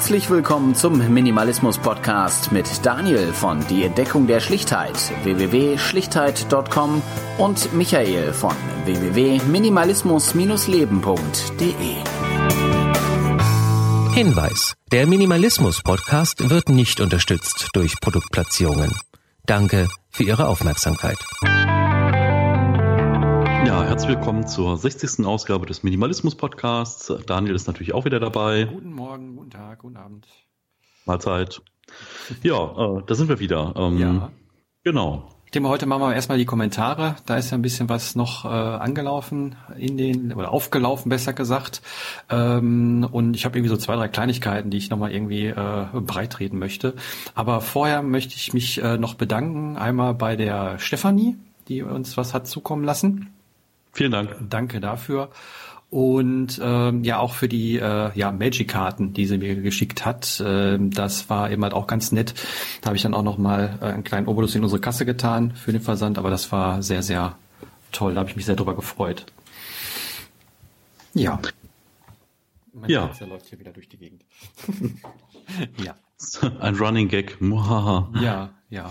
Herzlich willkommen zum Minimalismus Podcast mit Daniel von Die Entdeckung der Schlichtheit www.schlichtheit.com und Michael von www.minimalismus-leben.de. Hinweis: Der Minimalismus Podcast wird nicht unterstützt durch Produktplatzierungen. Danke für Ihre Aufmerksamkeit. Ja, herzlich willkommen zur 60. Ausgabe des Minimalismus Podcasts. Daniel ist natürlich auch wieder dabei. Guten Morgen, guten Tag, guten Abend. Mahlzeit. Ja, äh, da sind wir wieder. Ähm, Ja. Genau. Ich denke mal, heute machen wir erstmal die Kommentare. Da ist ja ein bisschen was noch äh, angelaufen in den, oder aufgelaufen, besser gesagt. Ähm, und ich habe irgendwie so zwei, drei Kleinigkeiten, die ich nochmal irgendwie äh, breitreten möchte. Aber vorher möchte ich mich äh, noch bedanken. Einmal bei der Stefanie, die uns was hat zukommen lassen. Vielen Dank. Danke dafür. Und ähm, ja, auch für die äh, ja, Magic-Karten, die sie mir geschickt hat. Ähm, das war eben halt auch ganz nett. Da habe ich dann auch nochmal äh, einen kleinen Obolus in unsere Kasse getan für den Versand, aber das war sehr, sehr toll. Da habe ich mich sehr drüber gefreut. Ja. Mein Ja. Fenster läuft hier wieder durch die Gegend. ja, Ein Running Gag. Muhaha. ja, ja.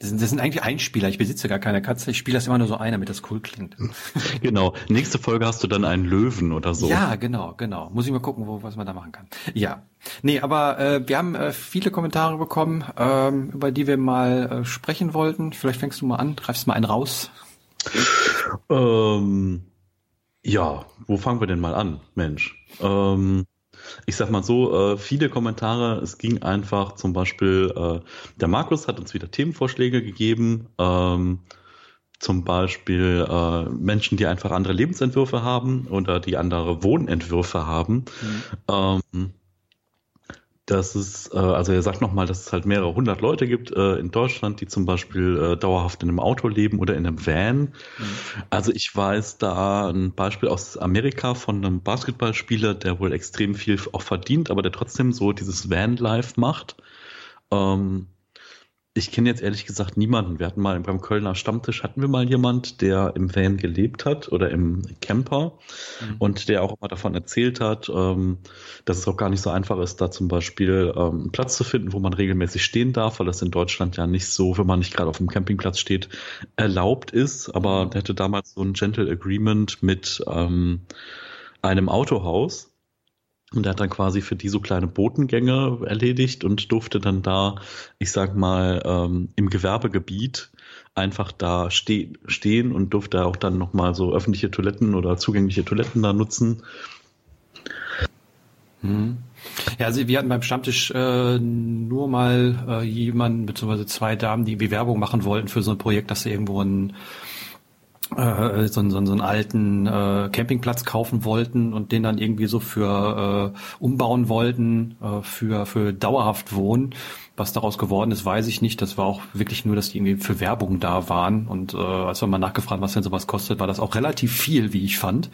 Das sind, das sind eigentlich Einspieler. Ich besitze gar keine Katze. Ich spiele das immer nur so ein, damit das cool klingt. Genau. Nächste Folge hast du dann einen Löwen oder so. Ja, genau, genau. Muss ich mal gucken, wo, was man da machen kann. Ja. Nee, aber äh, wir haben äh, viele Kommentare bekommen, ähm, über die wir mal äh, sprechen wollten. Vielleicht fängst du mal an, greifst mal einen raus. Ähm, ja, wo fangen wir denn mal an, Mensch? Ähm, ich sag mal so, äh, viele Kommentare, es ging einfach zum Beispiel, äh, der Markus hat uns wieder Themenvorschläge gegeben, ähm, zum Beispiel äh, Menschen, die einfach andere Lebensentwürfe haben oder die andere Wohnentwürfe haben. Ähm, das ist, äh, also er sagt nochmal, dass es halt mehrere hundert Leute gibt äh, in Deutschland, die zum Beispiel äh, dauerhaft in einem Auto leben oder in einem Van. Also ich weiß da ein Beispiel aus Amerika von einem Basketballspieler, der wohl extrem viel auch verdient, aber der trotzdem so dieses Van-Life macht. Ähm, ich kenne jetzt ehrlich gesagt niemanden. Wir hatten mal beim Kölner Stammtisch hatten wir mal jemand, der im Van gelebt hat oder im Camper und der auch immer davon erzählt hat, ähm, dass es auch gar nicht so einfach ist, da zum Beispiel ähm, einen Platz zu finden, wo man regelmäßig stehen darf, weil das in Deutschland ja nicht so, wenn man nicht gerade auf dem Campingplatz steht, erlaubt ist. Aber der hatte damals so ein Gentle Agreement mit ähm, einem Autohaus. Und er hat dann quasi für die so kleine Botengänge erledigt und durfte dann da, ich sag mal, ähm, im Gewerbegebiet einfach da ste stehen und durfte auch dann nochmal so öffentliche Toiletten oder zugängliche Toiletten da nutzen. Ja, also wir hatten beim Stammtisch äh, nur mal äh, jemanden, beziehungsweise zwei Damen, die irgendwie Werbung machen wollten für so ein Projekt, dass sie irgendwo einen äh, so, einen- so, einen- alten äh, Campingplatz kaufen wollten und den dann irgendwie so für äh, umbauen wollten äh, für für dauerhaft wohnen. Was daraus geworden ist, weiß ich nicht. Das war auch wirklich nur, dass die irgendwie für Werbung da waren. Und äh, als wir mal nachgefragt, was denn sowas kostet, war das auch relativ viel, wie ich fand,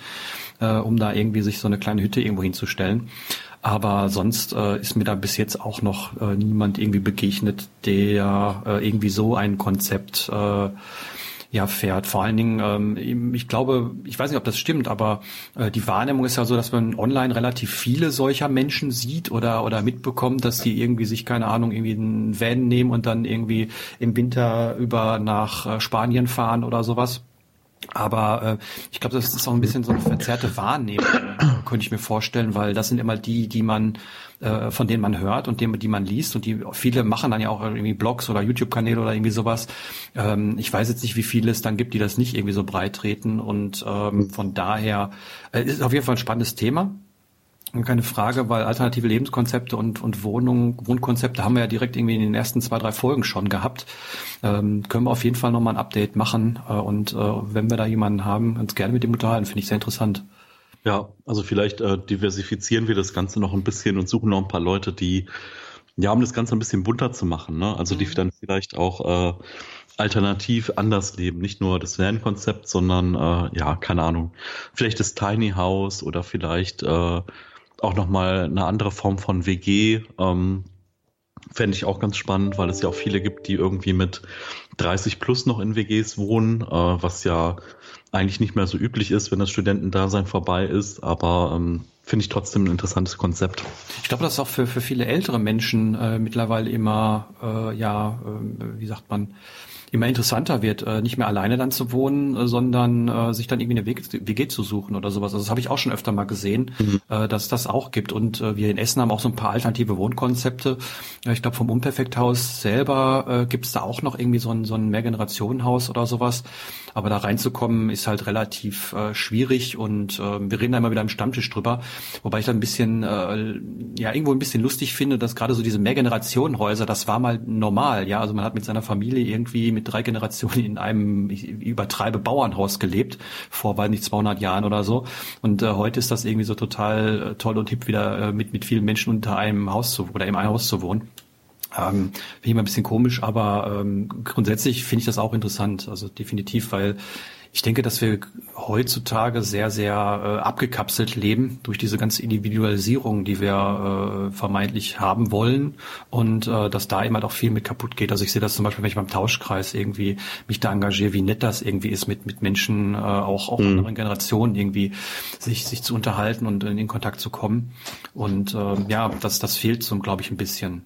äh, um da irgendwie sich so eine kleine Hütte irgendwo hinzustellen. Aber sonst äh, ist mir da bis jetzt auch noch äh, niemand irgendwie begegnet, der äh, irgendwie so ein Konzept äh, ja, fährt. Vor allen Dingen, ähm, ich glaube, ich weiß nicht, ob das stimmt, aber äh, die Wahrnehmung ist ja so, dass man online relativ viele solcher Menschen sieht oder oder mitbekommt, dass die irgendwie sich, keine Ahnung, irgendwie einen Van nehmen und dann irgendwie im Winter über nach äh, Spanien fahren oder sowas. Aber äh, ich glaube, das ist auch ein bisschen so eine verzerrte Wahrnehmung, könnte ich mir vorstellen, weil das sind immer die, die man, äh, von denen man hört und denen, die man liest und die viele machen dann ja auch irgendwie Blogs oder YouTube-Kanäle oder irgendwie sowas. Ähm, ich weiß jetzt nicht, wie viele es dann gibt, die das nicht irgendwie so breit treten und ähm, von daher äh, ist es auf jeden Fall ein spannendes Thema. Und keine Frage, weil alternative Lebenskonzepte und, und Wohnung, Wohnkonzepte haben wir ja direkt irgendwie in den ersten zwei, drei Folgen schon gehabt. Ähm, können wir auf jeden Fall nochmal ein Update machen. Äh, und äh, wenn wir da jemanden haben, uns gerne mit dem unterhalten, finde ich sehr interessant. Ja, also vielleicht äh, diversifizieren wir das Ganze noch ein bisschen und suchen noch ein paar Leute, die, ja, um das Ganze ein bisschen bunter zu machen, ne? Also die dann vielleicht auch äh, alternativ anders leben. Nicht nur das Van-Konzept, sondern äh, ja, keine Ahnung, vielleicht das Tiny House oder vielleicht äh, auch nochmal eine andere Form von WG. Ähm, Fände ich auch ganz spannend, weil es ja auch viele gibt, die irgendwie mit 30 plus noch in WGs wohnen, äh, was ja eigentlich nicht mehr so üblich ist, wenn das Studentendasein vorbei ist. Aber ähm, finde ich trotzdem ein interessantes Konzept. Ich glaube, das ist auch für, für viele ältere Menschen äh, mittlerweile immer, äh, ja, äh, wie sagt man, immer interessanter wird, äh, nicht mehr alleine dann zu wohnen, äh, sondern äh, sich dann irgendwie eine WG zu suchen oder sowas. Also das habe ich auch schon öfter mal gesehen, mhm. äh, dass es das auch gibt. Und äh, wir in Essen haben auch so ein paar alternative Wohnkonzepte. Ja, ich glaube, vom Unperfekthaus selber äh, gibt es da auch noch irgendwie so ein, so ein Mehrgenerationenhaus oder sowas. Aber da reinzukommen ist halt relativ äh, schwierig und äh, wir reden da immer wieder im Stammtisch drüber. Wobei ich da ein bisschen, äh, ja, irgendwo ein bisschen lustig finde, dass gerade so diese Mehrgenerationenhäuser, das war mal normal, ja. Also man hat mit seiner Familie irgendwie mit drei Generationen in einem, ich übertreibe, Bauernhaus gelebt, vor, weiß nicht, 200 Jahren oder so. Und äh, heute ist das irgendwie so total äh, toll und hip, wieder äh, mit, mit vielen Menschen unter einem Haus zu, oder in einem Haus zu wohnen. Ähm, finde ich immer ein bisschen komisch, aber ähm, grundsätzlich finde ich das auch interessant. Also definitiv, weil ich denke, dass wir heutzutage sehr, sehr äh, abgekapselt leben durch diese ganze Individualisierung, die wir äh, vermeintlich haben wollen und äh, dass da eben halt auch viel mit kaputt geht. Also ich sehe das zum Beispiel, wenn ich beim Tauschkreis irgendwie mich da engagiere, wie nett das irgendwie ist, mit, mit Menschen äh, auch, auch mhm. anderen Generationen irgendwie sich, sich zu unterhalten und in, in Kontakt zu kommen. Und äh, ja, das, das fehlt so, glaube ich, ein bisschen.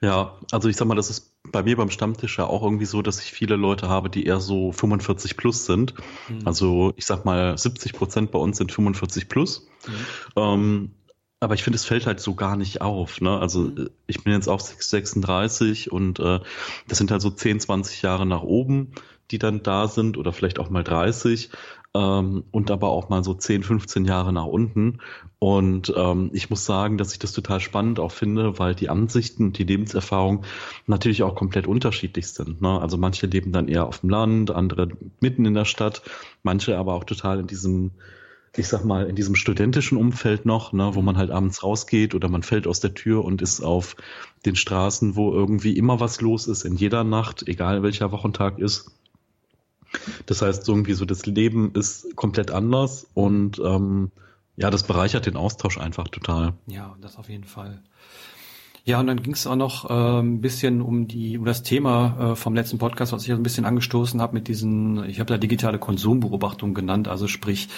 Ja, also ich sag mal, das ist bei mir beim Stammtisch ja auch irgendwie so, dass ich viele Leute habe, die eher so 45 plus sind. Mhm. Also ich sag mal, 70 Prozent bei uns sind 45 plus. Mhm. Ähm, aber ich finde, es fällt halt so gar nicht auf. Ne? Also mhm. ich bin jetzt auch 36 und äh, das sind halt so 10, 20 Jahre nach oben, die dann da sind oder vielleicht auch mal 30 ähm, und aber auch mal so 10, 15 Jahre nach unten. Und ähm, ich muss sagen, dass ich das total spannend auch finde, weil die Ansichten und die Lebenserfahrung natürlich auch komplett unterschiedlich sind. Ne? Also manche leben dann eher auf dem Land, andere mitten in der Stadt, manche aber auch total in diesem ich sag mal, in diesem studentischen Umfeld noch, ne, wo man halt abends rausgeht oder man fällt aus der Tür und ist auf den Straßen, wo irgendwie immer was los ist, in jeder Nacht, egal welcher Wochentag ist. Das heißt, irgendwie so das Leben ist komplett anders und ähm, ja, das bereichert den Austausch einfach total. Ja, das auf jeden Fall. Ja, und dann ging es auch noch äh, ein bisschen um die um das Thema äh, vom letzten Podcast, was ich ein bisschen angestoßen habe mit diesen, ich habe da digitale Konsumbeobachtung genannt, also sprich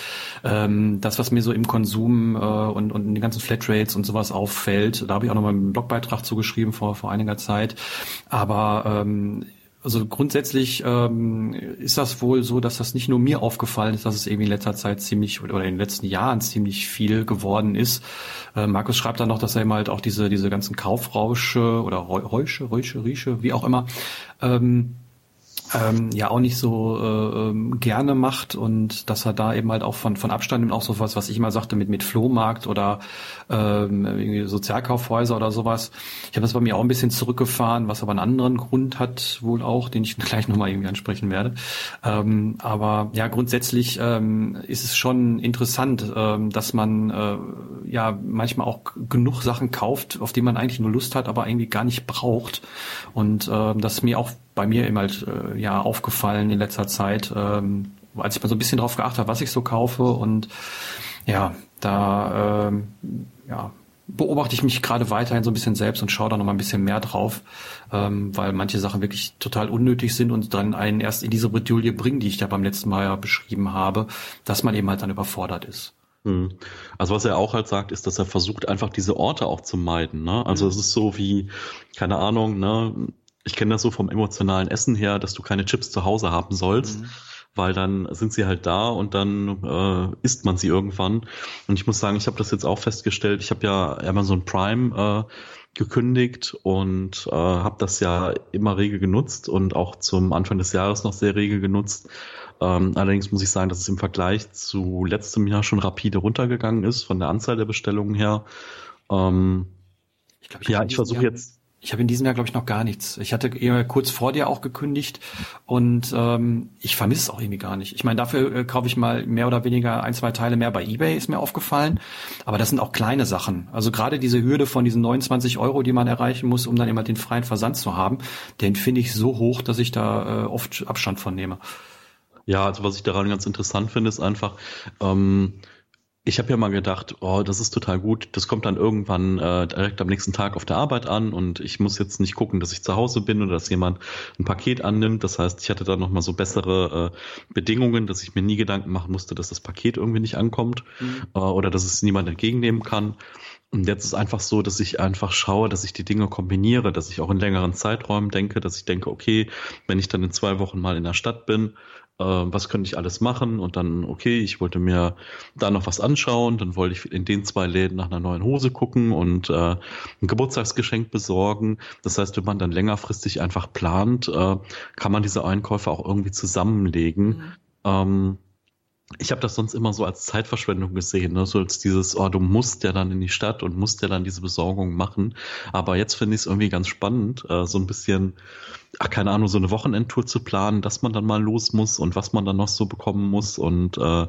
ähm, das, was mir so im Konsum äh, und, und in den ganzen Flatrates und sowas auffällt. Da habe ich auch noch mal einen Blogbeitrag zugeschrieben vor vor einiger Zeit. Aber ähm, also grundsätzlich ähm, ist das wohl so, dass das nicht nur mir aufgefallen ist, dass es irgendwie in letzter Zeit ziemlich oder in den letzten Jahren ziemlich viel geworden ist. Äh, Markus schreibt dann noch, dass er eben halt auch diese diese ganzen Kaufrausche oder Räusche, Räusche, Rieche, wie auch immer, ähm, ähm, ja auch nicht so äh, ähm, gerne macht und dass er da eben halt auch von von Abstand nimmt, auch so was, was ich immer sagte mit mit Flohmarkt oder ähm, irgendwie Sozialkaufhäuser oder sowas. Ich habe das bei mir auch ein bisschen zurückgefahren, was aber einen anderen Grund hat wohl auch, den ich gleich nochmal irgendwie ansprechen werde. Ähm, aber ja, grundsätzlich ähm, ist es schon interessant, ähm, dass man äh, ja manchmal auch genug Sachen kauft, auf die man eigentlich nur Lust hat, aber irgendwie gar nicht braucht. Und äh, das mir auch bei mir immer halt, äh, ja aufgefallen in letzter Zeit, ähm, als ich mal so ein bisschen drauf geachtet habe, was ich so kaufe und ja, da ähm, ja, beobachte ich mich gerade weiterhin so ein bisschen selbst und schaue da noch mal ein bisschen mehr drauf, ähm, weil manche Sachen wirklich total unnötig sind und dann einen erst in diese Bredouille bringen, die ich da beim letzten Mal ja beschrieben habe, dass man eben halt dann überfordert ist. Hm. Also was er auch halt sagt, ist, dass er versucht, einfach diese Orte auch zu meiden. Ne? Also mhm. es ist so wie, keine Ahnung, ne, ich kenne das so vom emotionalen Essen her, dass du keine Chips zu Hause haben sollst, mhm. weil dann sind sie halt da und dann äh, isst man sie irgendwann. Und ich muss sagen, ich habe das jetzt auch festgestellt. Ich habe ja Amazon Prime äh, gekündigt und äh, habe das ja immer rege genutzt und auch zum Anfang des Jahres noch sehr rege genutzt. Ähm, allerdings muss ich sagen, dass es im Vergleich zu letztem Jahr schon rapide runtergegangen ist von der Anzahl der Bestellungen her. Ähm, ich glaub, ich ja, ich versuche jetzt ich habe in diesem Jahr, glaube ich, noch gar nichts. Ich hatte eher kurz vor dir auch gekündigt und ähm, ich vermisse es auch irgendwie gar nicht. Ich meine, dafür äh, kaufe ich mal mehr oder weniger ein, zwei Teile mehr bei Ebay, ist mir aufgefallen. Aber das sind auch kleine Sachen. Also gerade diese Hürde von diesen 29 Euro, die man erreichen muss, um dann immer den freien Versand zu haben, den finde ich so hoch, dass ich da äh, oft Abstand von nehme. Ja, also was ich daran ganz interessant finde, ist einfach, ähm, ich habe ja mal gedacht, oh, das ist total gut. Das kommt dann irgendwann äh, direkt am nächsten Tag auf der Arbeit an und ich muss jetzt nicht gucken, dass ich zu Hause bin oder dass jemand ein Paket annimmt. Das heißt, ich hatte da noch mal so bessere äh, Bedingungen, dass ich mir nie Gedanken machen musste, dass das Paket irgendwie nicht ankommt mhm. äh, oder dass es niemand entgegennehmen kann. Und jetzt ist einfach so, dass ich einfach schaue, dass ich die Dinge kombiniere, dass ich auch in längeren Zeiträumen denke, dass ich denke, okay, wenn ich dann in zwei Wochen mal in der Stadt bin, äh, was könnte ich alles machen und dann, okay, ich wollte mir da noch was anschauen, dann wollte ich in den zwei Läden nach einer neuen Hose gucken und äh, ein Geburtstagsgeschenk besorgen. Das heißt, wenn man dann längerfristig einfach plant, äh, kann man diese Einkäufe auch irgendwie zusammenlegen. Mhm. Ähm, ich habe das sonst immer so als Zeitverschwendung gesehen, ne? so als dieses, oh, du musst ja dann in die Stadt und musst ja dann diese Besorgung machen. Aber jetzt finde ich es irgendwie ganz spannend, äh, so ein bisschen, ach, keine Ahnung, so eine Wochenendtour zu planen, dass man dann mal los muss und was man dann noch so bekommen muss und äh,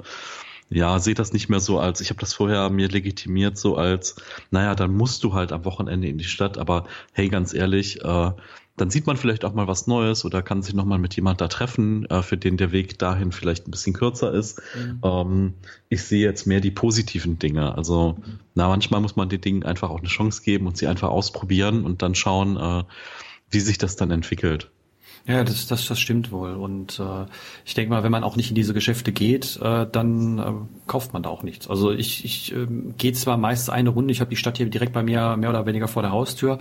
ja, sehe das nicht mehr so als, ich habe das vorher mir legitimiert, so als, naja, dann musst du halt am Wochenende in die Stadt, aber hey, ganz ehrlich, äh, dann sieht man vielleicht auch mal was Neues oder kann sich nochmal mit jemand da treffen, äh, für den der Weg dahin vielleicht ein bisschen kürzer ist. Mhm. Ähm, ich sehe jetzt mehr die positiven Dinge. Also, mhm. na, manchmal muss man den Dingen einfach auch eine Chance geben und sie einfach ausprobieren und dann schauen, äh, wie sich das dann entwickelt. Ja, das, das, das stimmt wohl. Und äh, ich denke mal, wenn man auch nicht in diese Geschäfte geht, äh, dann äh, kauft man da auch nichts. Also ich, ich äh, gehe zwar meist eine Runde, ich habe die Stadt hier direkt bei mir mehr oder weniger vor der Haustür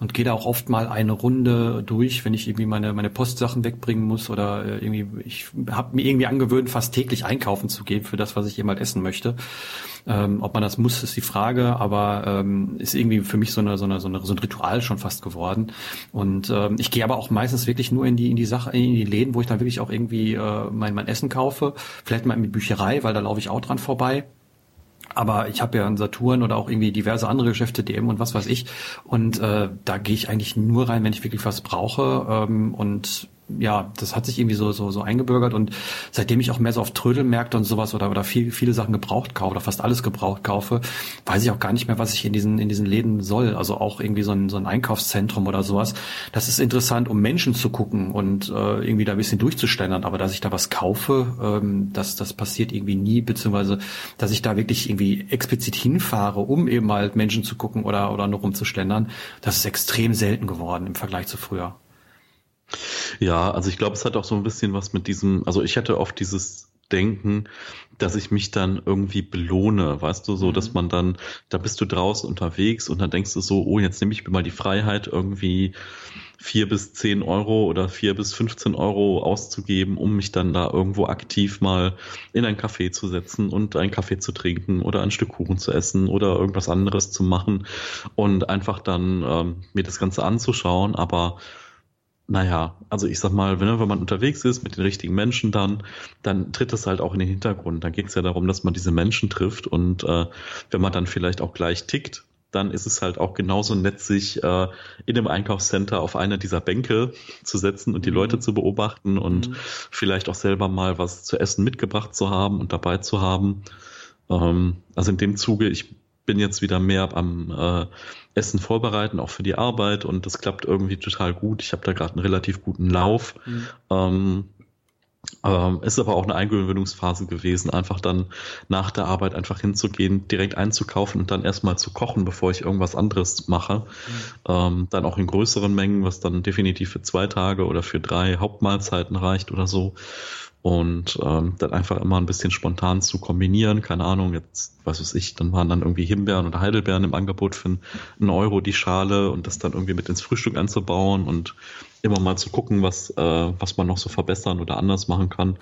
und gehe da auch oft mal eine Runde durch, wenn ich irgendwie meine, meine Postsachen wegbringen muss oder äh, irgendwie, ich habe mir irgendwie angewöhnt, fast täglich einkaufen zu gehen für das, was ich jemals essen möchte. Ähm, ob man das muss, ist die Frage, aber ähm, ist irgendwie für mich so, eine, so, eine, so, eine, so ein Ritual schon fast geworden. Und ähm, ich gehe aber auch meistens wirklich nur in die in die Sache, in die Läden, wo ich dann wirklich auch irgendwie äh, mein, mein Essen kaufe. Vielleicht mal in die Bücherei, weil da laufe ich auch dran vorbei. Aber ich habe ja einen Saturn oder auch irgendwie diverse andere Geschäfte, DM und was weiß ich. Und äh, da gehe ich eigentlich nur rein, wenn ich wirklich was brauche. Ähm, und ja, das hat sich irgendwie so, so, so eingebürgert und seitdem ich auch mehr so auf Trödelmärkte und sowas oder, oder viel, viele Sachen gebraucht kaufe oder fast alles gebraucht kaufe, weiß ich auch gar nicht mehr, was ich in diesen, in diesen Läden soll. Also auch irgendwie so ein, so ein Einkaufszentrum oder sowas. Das ist interessant, um Menschen zu gucken und äh, irgendwie da ein bisschen durchzuständern. Aber dass ich da was kaufe, ähm, das, das passiert irgendwie nie, beziehungsweise dass ich da wirklich irgendwie explizit hinfahre, um eben halt Menschen zu gucken oder, oder nur rumzuständern, das ist extrem selten geworden im Vergleich zu früher. Ja, also ich glaube, es hat auch so ein bisschen was mit diesem, also ich hätte oft dieses Denken, dass ich mich dann irgendwie belohne, weißt du, so, mhm. dass man dann, da bist du draußen unterwegs und dann denkst du so, oh, jetzt nehme ich mir mal die Freiheit, irgendwie vier bis zehn Euro oder vier bis 15 Euro auszugeben, um mich dann da irgendwo aktiv mal in ein Café zu setzen und einen Kaffee zu trinken oder ein Stück Kuchen zu essen oder irgendwas anderes zu machen und einfach dann ähm, mir das Ganze anzuschauen, aber naja, also ich sag mal, wenn, wenn man unterwegs ist mit den richtigen Menschen dann, dann tritt es halt auch in den Hintergrund. Dann geht es ja darum, dass man diese Menschen trifft und äh, wenn man dann vielleicht auch gleich tickt, dann ist es halt auch genauso nett, sich äh, in dem Einkaufscenter auf einer dieser Bänke zu setzen und die mhm. Leute zu beobachten und mhm. vielleicht auch selber mal was zu essen mitgebracht zu haben und dabei zu haben. Ähm, also in dem Zuge, ich bin jetzt wieder mehr am äh, Essen vorbereiten, auch für die Arbeit und das klappt irgendwie total gut. Ich habe da gerade einen relativ guten Lauf. Mhm. Ähm, ähm, ist aber auch eine Eingewöhnungsphase gewesen, einfach dann nach der Arbeit einfach hinzugehen, direkt einzukaufen und dann erstmal zu kochen, bevor ich irgendwas anderes mache. Mhm. Ähm, dann auch in größeren Mengen, was dann definitiv für zwei Tage oder für drei Hauptmahlzeiten reicht oder so und ähm, dann einfach immer ein bisschen spontan zu kombinieren. Keine Ahnung, jetzt, was weiß ich, dann waren dann irgendwie Himbeeren oder Heidelbeeren im Angebot für einen Euro die Schale und das dann irgendwie mit ins Frühstück einzubauen und immer mal zu gucken, was, äh, was man noch so verbessern oder anders machen kann.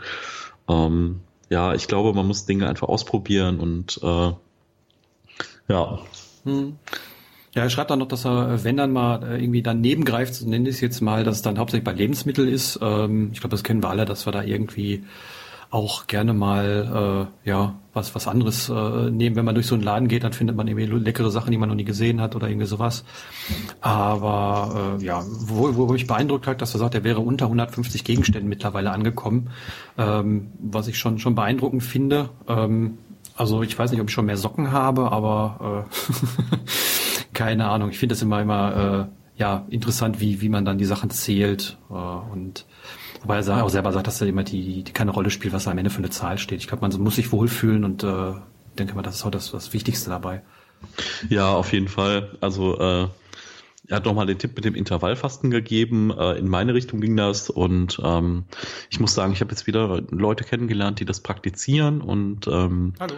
Ähm, ja, ich glaube, man muss Dinge einfach ausprobieren und äh, ja. Hm. Ja, er schreibt dann noch, dass er, wenn dann mal äh, irgendwie daneben greift, so nenne ich es jetzt mal, dass es dann hauptsächlich bei Lebensmitteln ist. Ähm, ich glaube, das kennen wir alle, dass wir da irgendwie auch gerne mal äh, ja was was anderes äh, nehmen. Wenn man durch so einen Laden geht, dann findet man irgendwie leckere Sachen, die man noch nie gesehen hat oder irgendwie sowas. Aber äh, ja, wo, wo mich beeindruckt hat, dass er sagt, er wäre unter 150 Gegenständen mittlerweile angekommen, ähm, was ich schon schon beeindruckend finde. Ähm, also ich weiß nicht, ob ich schon mehr Socken habe, aber äh, keine Ahnung. Ich finde das immer immer äh, ja interessant, wie wie man dann die Sachen zählt äh, und wobei er auch selber sagt, dass er immer die, die keine Rolle spielt, was da am Ende für eine Zahl steht. Ich glaube, man muss sich wohlfühlen und äh, denke mal, das ist auch das, das Wichtigste dabei. Ja, auf jeden Fall. Also äh, er hat nochmal den Tipp mit dem Intervallfasten gegeben. Äh, in meine Richtung ging das und ähm, ich muss sagen, ich habe jetzt wieder Leute kennengelernt, die das praktizieren und ähm, Hallo.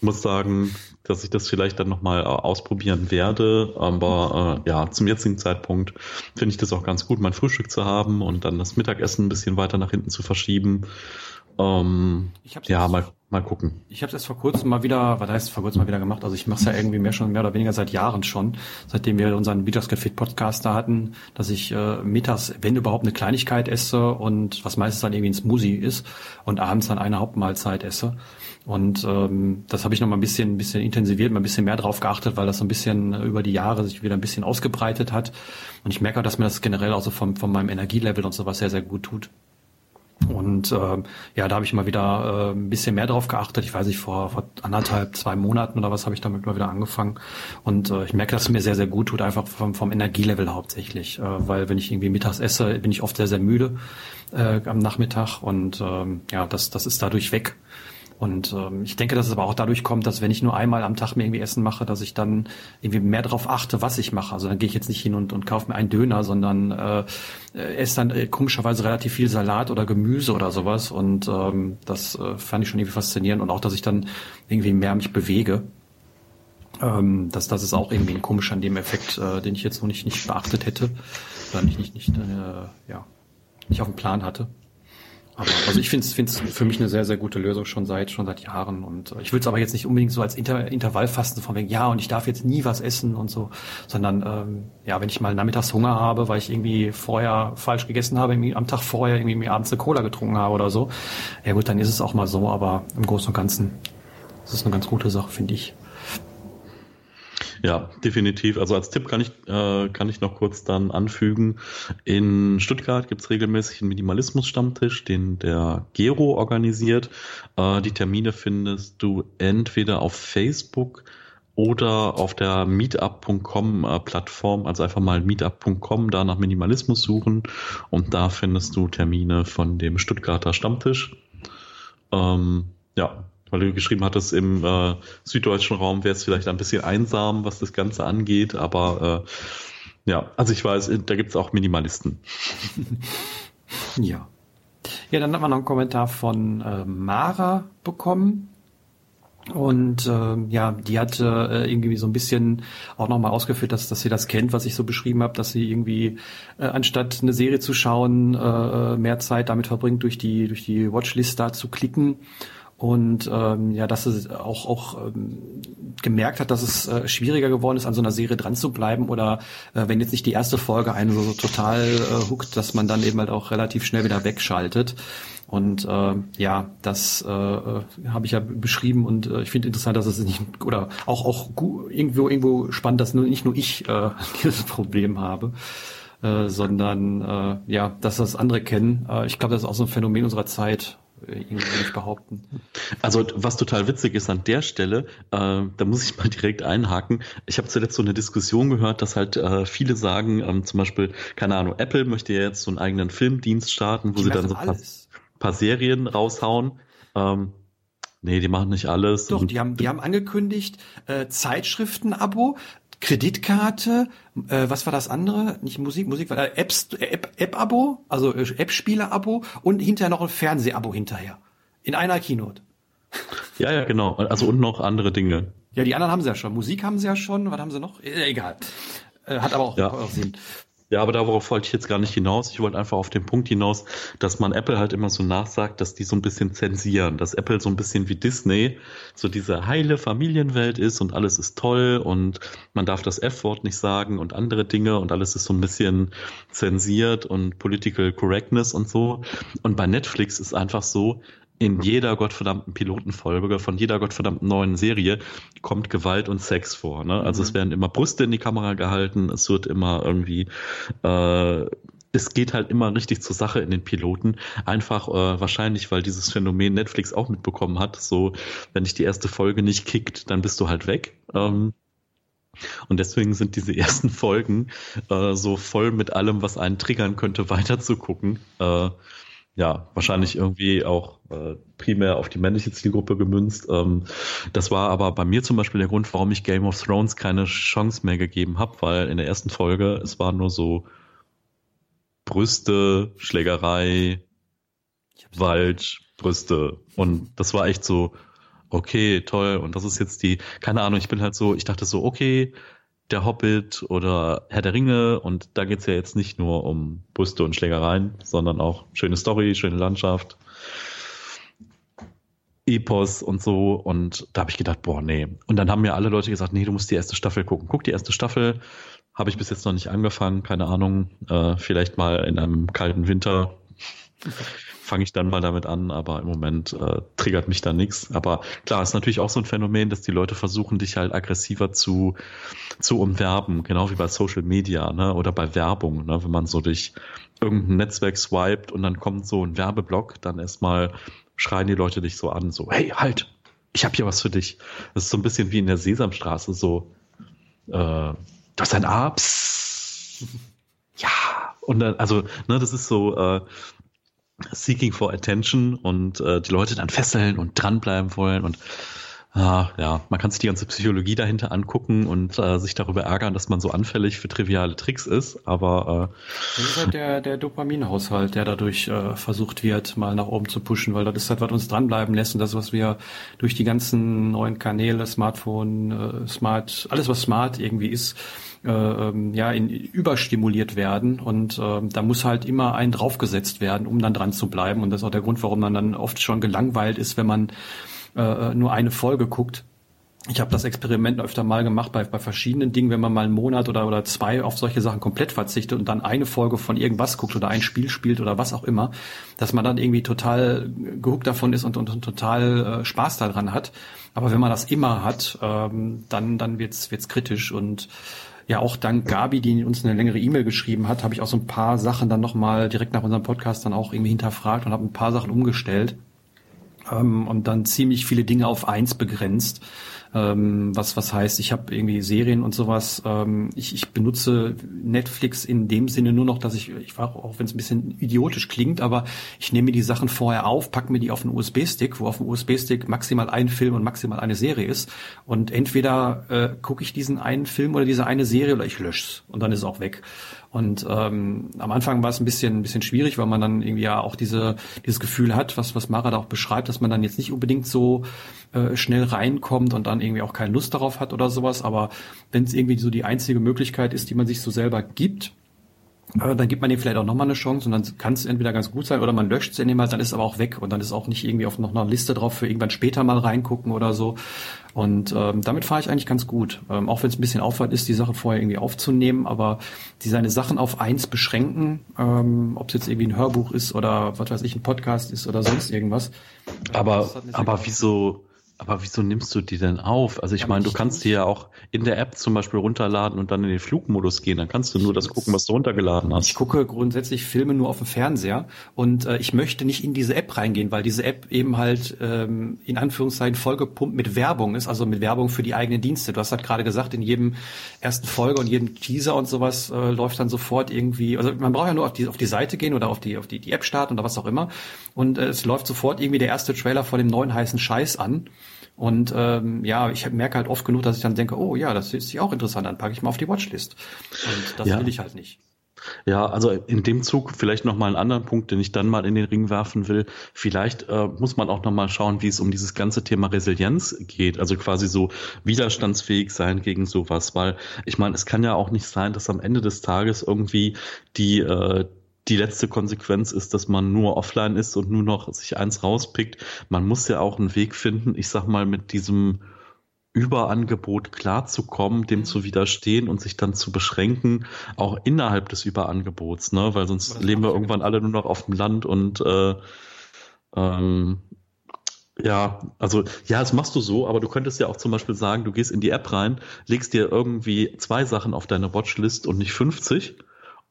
Muss sagen, dass ich das vielleicht dann nochmal äh, ausprobieren werde. Aber äh, ja, zum jetzigen Zeitpunkt finde ich das auch ganz gut, mein Frühstück zu haben und dann das Mittagessen ein bisschen weiter nach hinten zu verschieben. Ähm, ja, mal, mal gucken. Ich habe es erst vor kurzem mal wieder, was heißt vor kurzem mal wieder gemacht? Also ich mache es ja irgendwie mehr schon mehr oder weniger seit Jahren schon, seitdem wir unseren Mittagscafé Podcast da hatten, dass ich äh, mittags, wenn überhaupt, eine Kleinigkeit esse und was meistens dann irgendwie ein Smoothie ist und abends dann eine Hauptmahlzeit esse. Und ähm, das habe ich noch mal ein bisschen, ein bisschen intensiviert, mal ein bisschen mehr drauf geachtet, weil das so ein bisschen über die Jahre sich wieder ein bisschen ausgebreitet hat. Und ich merke auch, dass mir das generell auch so von, von meinem Energielevel und sowas sehr, sehr gut tut. Und äh, ja, da habe ich mal wieder äh, ein bisschen mehr drauf geachtet. Ich weiß nicht, vor, vor anderthalb, zwei Monaten oder was habe ich damit mal wieder angefangen. Und äh, ich merke, dass es mir sehr, sehr gut tut, einfach vom, vom Energielevel hauptsächlich. Äh, weil wenn ich irgendwie mittags esse, bin ich oft sehr, sehr müde äh, am Nachmittag. Und ähm, ja, das, das ist dadurch weg. Und ähm, ich denke, dass es aber auch dadurch kommt, dass wenn ich nur einmal am Tag mir irgendwie Essen mache, dass ich dann irgendwie mehr darauf achte, was ich mache. Also dann gehe ich jetzt nicht hin und, und kaufe mir einen Döner, sondern äh, esse dann äh, komischerweise relativ viel Salat oder Gemüse oder sowas. Und ähm, das äh, fand ich schon irgendwie faszinierend. Und auch, dass ich dann irgendwie mehr mich bewege. Ähm, das, das ist auch irgendwie ein komischer an dem Effekt, äh, den ich jetzt noch nicht, nicht beachtet hätte. Oder nicht, nicht, nicht, äh, ja, nicht auf dem Plan hatte. Aber, also ich finde es für mich eine sehr, sehr gute Lösung schon seit schon seit Jahren. Und äh, ich will es aber jetzt nicht unbedingt so als Inter Intervallfasten von wegen, ja, und ich darf jetzt nie was essen und so, sondern ähm, ja, wenn ich mal nachmittags Hunger habe, weil ich irgendwie vorher falsch gegessen habe, irgendwie am Tag vorher irgendwie mir abends eine Cola getrunken habe oder so, ja gut, dann ist es auch mal so, aber im Großen und Ganzen ist es eine ganz gute Sache, finde ich. Ja, definitiv. Also als Tipp kann ich, äh, kann ich noch kurz dann anfügen. In Stuttgart gibt's regelmäßig einen Minimalismus-Stammtisch, den der Gero organisiert. Äh, die Termine findest du entweder auf Facebook oder auf der meetup.com äh, also einfach mal meetup.com, da nach Minimalismus suchen und da findest du Termine von dem Stuttgarter Stammtisch. Ähm, ja, weil du geschrieben hattest, im äh, süddeutschen Raum wäre es vielleicht ein bisschen einsam, was das Ganze angeht, aber äh, ja, also ich weiß, da gibt es auch Minimalisten. ja. Ja, dann hat man noch einen Kommentar von äh, Mara bekommen. Und äh, ja, die hat äh, irgendwie so ein bisschen auch nochmal ausgeführt, dass, dass sie das kennt, was ich so beschrieben habe, dass sie irgendwie äh, anstatt eine Serie zu schauen, äh, äh mehr Zeit damit verbringt, durch die, durch die Watchlist da zu klicken und ähm, ja, dass es auch auch ähm, gemerkt hat, dass es äh, schwieriger geworden ist, an so einer Serie dran zu bleiben oder äh, wenn jetzt nicht die erste Folge einen so, so total äh, huckt, dass man dann eben halt auch relativ schnell wieder wegschaltet. Und äh, ja, das äh, äh habe ich ja beschrieben und äh, ich finde interessant, dass es nicht oder auch auch irgendwo irgendwo spannend, dass nur nicht nur ich äh, dieses Problem habe. Äh, sondern äh, ja, dass das andere kennen. Äh, ich glaube, das ist auch so ein Phänomen unserer Zeit, irgendwie nicht behaupten. Also was total witzig ist an der Stelle, äh, da muss ich mal direkt einhaken. Ich habe zuletzt so eine Diskussion gehört, dass halt äh, viele sagen, ähm, zum Beispiel, keine Ahnung, Apple möchte ja jetzt so einen eigenen Filmdienst starten, wo die sie dann so ein paar, paar, Serien raushauen. Ähm, Nee, die machen nicht alles. Doch, die haben, die haben angekündigt, äh, Zeitschriften-Abo, Kreditkarte, äh, was war das andere? Nicht Musik, Musik war äh, Apps, App, App-Abo, also äh, App-Spieler-Abo und hinterher noch ein Fernseh-Abo hinterher. In einer Keynote. Ja, ja, genau. Also und noch andere Dinge. Ja, die anderen haben sie ja schon. Musik haben sie ja schon. Was haben sie noch? Äh, egal. Äh, hat aber auch, ja. auch Sinn. Ja, aber darauf wollte ich jetzt gar nicht hinaus. Ich wollte einfach auf den Punkt hinaus, dass man Apple halt immer so nachsagt, dass die so ein bisschen zensieren, dass Apple so ein bisschen wie Disney so diese heile Familienwelt ist und alles ist toll und man darf das F-Wort nicht sagen und andere Dinge und alles ist so ein bisschen zensiert und Political Correctness und so. Und bei Netflix ist einfach so, in jeder gottverdammten Pilotenfolge, von jeder gottverdammten neuen Serie kommt Gewalt und Sex vor. Ne? Also mhm. es werden immer Brüste in die Kamera gehalten, es wird immer irgendwie, äh, es geht halt immer richtig zur Sache in den Piloten. Einfach äh, wahrscheinlich, weil dieses Phänomen Netflix auch mitbekommen hat. So, wenn dich die erste Folge nicht kickt, dann bist du halt weg. Ähm, und deswegen sind diese ersten Folgen äh, so voll mit allem, was einen triggern könnte, weiterzugucken. Äh, ja, wahrscheinlich irgendwie auch äh, primär auf die männliche Zielgruppe gemünzt. Ähm, das war aber bei mir zum Beispiel der Grund, warum ich Game of Thrones keine Chance mehr gegeben habe, weil in der ersten Folge es war nur so Brüste, Schlägerei, Wald, Brüste. Und das war echt so, okay, toll. Und das ist jetzt die, keine Ahnung, ich bin halt so, ich dachte so, okay, der Hobbit oder Herr der Ringe und da geht's ja jetzt nicht nur um Brüste und Schlägereien, sondern auch schöne Story, schöne Landschaft, Epos und so und da habe ich gedacht, boah, nee. Und dann haben mir alle Leute gesagt, nee, du musst die erste Staffel gucken. Guck die erste Staffel, habe ich bis jetzt noch nicht angefangen, keine Ahnung, äh, vielleicht mal in einem kalten Winter fange ich dann mal damit an, aber im Moment äh, triggert mich da nichts. Aber klar, ist natürlich auch so ein Phänomen, dass die Leute versuchen, dich halt aggressiver zu, zu umwerben, genau wie bei Social Media ne? oder bei Werbung. Ne? Wenn man so durch irgendein Netzwerk swiped und dann kommt so ein Werbeblock, dann erstmal schreien die Leute dich so an, so, hey, halt, ich habe hier was für dich. Das ist so ein bisschen wie in der Sesamstraße, so, äh, das ist ein A, psst. ja. Und dann, also, ne, das ist so, äh, Seeking for Attention und äh, die Leute dann fesseln und dranbleiben wollen und äh, ja, man kann sich die ganze Psychologie dahinter angucken und äh, sich darüber ärgern, dass man so anfällig für triviale Tricks ist, aber äh, das ist halt der, der Dopaminhaushalt, der dadurch äh, versucht wird, mal nach oben zu pushen, weil das ist halt, was uns dranbleiben lässt und das, was wir durch die ganzen neuen Kanäle, Smartphone, äh, Smart, alles was smart irgendwie ist, äh, ähm, ja, in, überstimuliert werden und äh, da muss halt immer ein draufgesetzt werden, um dann dran zu bleiben und das ist auch der Grund, warum man dann oft schon gelangweilt ist, wenn man äh, nur eine Folge guckt. Ich habe das Experiment öfter mal gemacht bei, bei verschiedenen Dingen, wenn man mal einen Monat oder, oder zwei auf solche Sachen komplett verzichtet und dann eine Folge von irgendwas guckt oder ein Spiel spielt oder was auch immer, dass man dann irgendwie total gehuckt davon ist und, und, und total äh, Spaß daran hat. Aber wenn man das immer hat, ähm, dann, dann wird's wird's kritisch und ja auch dank Gabi, die uns eine längere E-Mail geschrieben hat, habe ich auch so ein paar Sachen dann nochmal direkt nach unserem Podcast dann auch irgendwie hinterfragt und habe ein paar Sachen umgestellt ähm, und dann ziemlich viele Dinge auf eins begrenzt. Ähm, was, was heißt, ich habe irgendwie Serien und sowas. Ähm, ich, ich benutze Netflix in dem Sinne nur noch, dass ich, ich war auch wenn es ein bisschen idiotisch klingt, aber ich nehme mir die Sachen vorher auf, packe mir die auf einen USB-Stick, wo auf dem USB-Stick maximal ein Film und maximal eine Serie ist. Und entweder äh, gucke ich diesen einen Film oder diese eine Serie oder ich lösche es und dann ist es auch weg. Und ähm, am Anfang war es ein bisschen, ein bisschen schwierig, weil man dann irgendwie ja auch diese, dieses Gefühl hat, was, was Mara da auch beschreibt, dass man dann jetzt nicht unbedingt so äh, schnell reinkommt und dann irgendwie auch keine Lust darauf hat oder sowas. Aber wenn es irgendwie so die einzige Möglichkeit ist, die man sich so selber gibt, äh, dann gibt man dem vielleicht auch nochmal eine Chance und dann kann es entweder ganz gut sein oder man löscht es in dem halt, dann ist es aber auch weg und dann ist auch nicht irgendwie auf noch einer Liste drauf für irgendwann später mal reingucken oder so. Und ähm, damit fahre ich eigentlich ganz gut. Ähm, auch wenn es ein bisschen Aufwand ist, die Sachen vorher irgendwie aufzunehmen, aber die seine Sachen auf eins beschränken, ähm, ob es jetzt irgendwie ein Hörbuch ist oder was weiß ich, ein Podcast ist oder sonst irgendwas. Aber, aber wieso, aber wieso nimmst du die denn auf? Also ich ja, meine, du kannst die ja auch in der App zum Beispiel runterladen und dann in den Flugmodus gehen. Dann kannst du nur das gucken, was du runtergeladen hast. Ich gucke grundsätzlich Filme nur auf dem Fernseher und äh, ich möchte nicht in diese App reingehen, weil diese App eben halt ähm, in Anführungszeichen vollgepumpt mit Werbung ist, also mit Werbung für die eigenen Dienste. Du hast halt gerade gesagt, in jedem ersten Folge und jedem Teaser und sowas äh, läuft dann sofort irgendwie, also man braucht ja nur auf die, auf die Seite gehen oder auf die, auf die, die App starten oder was auch immer und äh, es läuft sofort irgendwie der erste Trailer vor dem neuen heißen Scheiß an. Und ähm, ja, ich merke halt oft genug, dass ich dann denke, oh ja, das ist sich auch interessant, dann packe ich mal auf die Watchlist. Und das ja. will ich halt nicht. Ja, also in dem Zug vielleicht noch mal einen anderen Punkt, den ich dann mal in den Ring werfen will. Vielleicht äh, muss man auch noch mal schauen, wie es um dieses ganze Thema Resilienz geht. Also quasi so widerstandsfähig sein gegen sowas, weil ich meine, es kann ja auch nicht sein, dass am Ende des Tages irgendwie die äh, die letzte Konsequenz ist, dass man nur offline ist und nur noch sich eins rauspickt. Man muss ja auch einen Weg finden, ich sag mal, mit diesem Überangebot klarzukommen, dem zu widerstehen und sich dann zu beschränken, auch innerhalb des Überangebots, ne? Weil sonst leben wir irgendwann alle nur noch auf dem Land und äh, ähm, ja, also ja, das machst du so, aber du könntest ja auch zum Beispiel sagen, du gehst in die App rein, legst dir irgendwie zwei Sachen auf deine Watchlist und nicht 50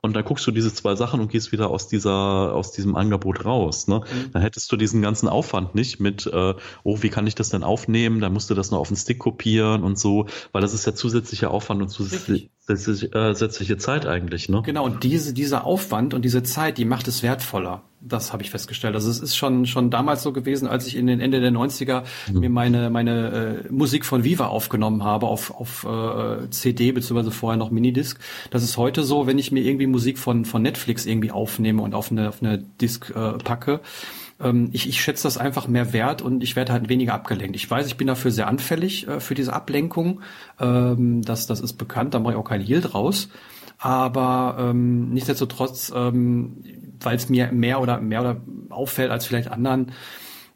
und dann guckst du diese zwei Sachen und gehst wieder aus dieser, aus diesem Angebot raus. Ne? Mhm. Dann hättest du diesen ganzen Aufwand nicht mit, äh, oh, wie kann ich das denn aufnehmen? Dann musst du das noch auf den Stick kopieren und so, weil das ist ja zusätzlicher Aufwand und zusätzliche, äh, zusätzliche Zeit eigentlich. Ne? Genau, und diese, dieser Aufwand und diese Zeit, die macht es wertvoller. Das habe ich festgestellt. Also es ist schon schon damals so gewesen, als ich in den Ende der 90er mhm. mir meine meine äh, Musik von Viva aufgenommen habe auf auf äh, CD beziehungsweise vorher noch Minidisc. Das ist heute so, wenn ich mir irgendwie Musik von von Netflix irgendwie aufnehme und auf eine auf eine Disc äh, packe. Ähm, ich, ich schätze das einfach mehr wert und ich werde halt weniger abgelenkt. Ich weiß, ich bin dafür sehr anfällig äh, für diese Ablenkung. Ähm, das das ist bekannt, da mache ich auch kein Heal draus. Aber ähm, nichtsdestotrotz ähm, weil es mir mehr oder mehr oder auffällt als vielleicht anderen.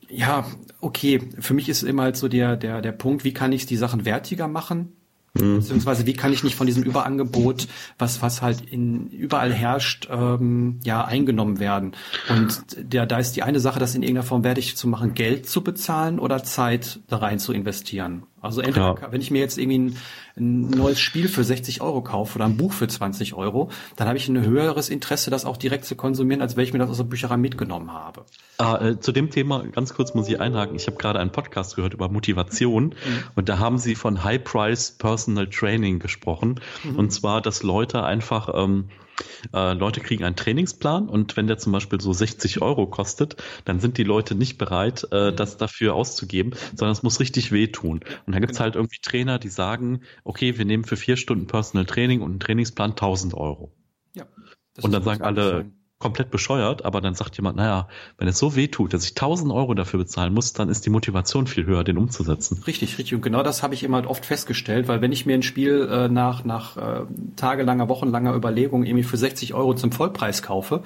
Ja, okay. Für mich ist immer halt so der der der Punkt, wie kann ich die Sachen wertiger machen? Mhm. Beziehungsweise wie kann ich nicht von diesem Überangebot, was was halt in überall herrscht, ähm, ja eingenommen werden? Und der, da ist die eine Sache, das in irgendeiner Form wertig zu machen, Geld zu bezahlen oder Zeit da rein zu investieren. Also entweder, ja. wenn ich mir jetzt irgendwie ein, ein, neues Spiel für 60 Euro kaufe oder ein Buch für 20 Euro, dann habe ich ein höheres Interesse, das auch direkt zu konsumieren, als wenn ich mir das aus der Bücherei mitgenommen habe. Ah, äh, zu dem Thema ganz kurz muss ich einhaken. Ich habe gerade einen Podcast gehört über Motivation mhm. und da haben sie von High Price Personal Training gesprochen. Mhm. Und zwar, dass Leute einfach ähm, äh, Leute kriegen einen Trainingsplan und wenn der zum Beispiel so 60 Euro kostet, dann sind die Leute nicht bereit, äh, mhm. das dafür auszugeben, sondern es muss richtig wehtun. Und dann gibt's genau. halt irgendwie Trainer, die sagen, okay, wir nehmen für vier Stunden Personal Training und einen Trainingsplan 1000 Euro. Ja. Und dann sagen alle, sein komplett bescheuert, aber dann sagt jemand, naja, wenn es so weh tut, dass ich 1000 Euro dafür bezahlen muss, dann ist die Motivation viel höher, den umzusetzen. Richtig, richtig. Und genau das habe ich immer oft festgestellt, weil wenn ich mir ein Spiel äh, nach, nach äh, tagelanger, wochenlanger Überlegung irgendwie für 60 Euro zum Vollpreis kaufe,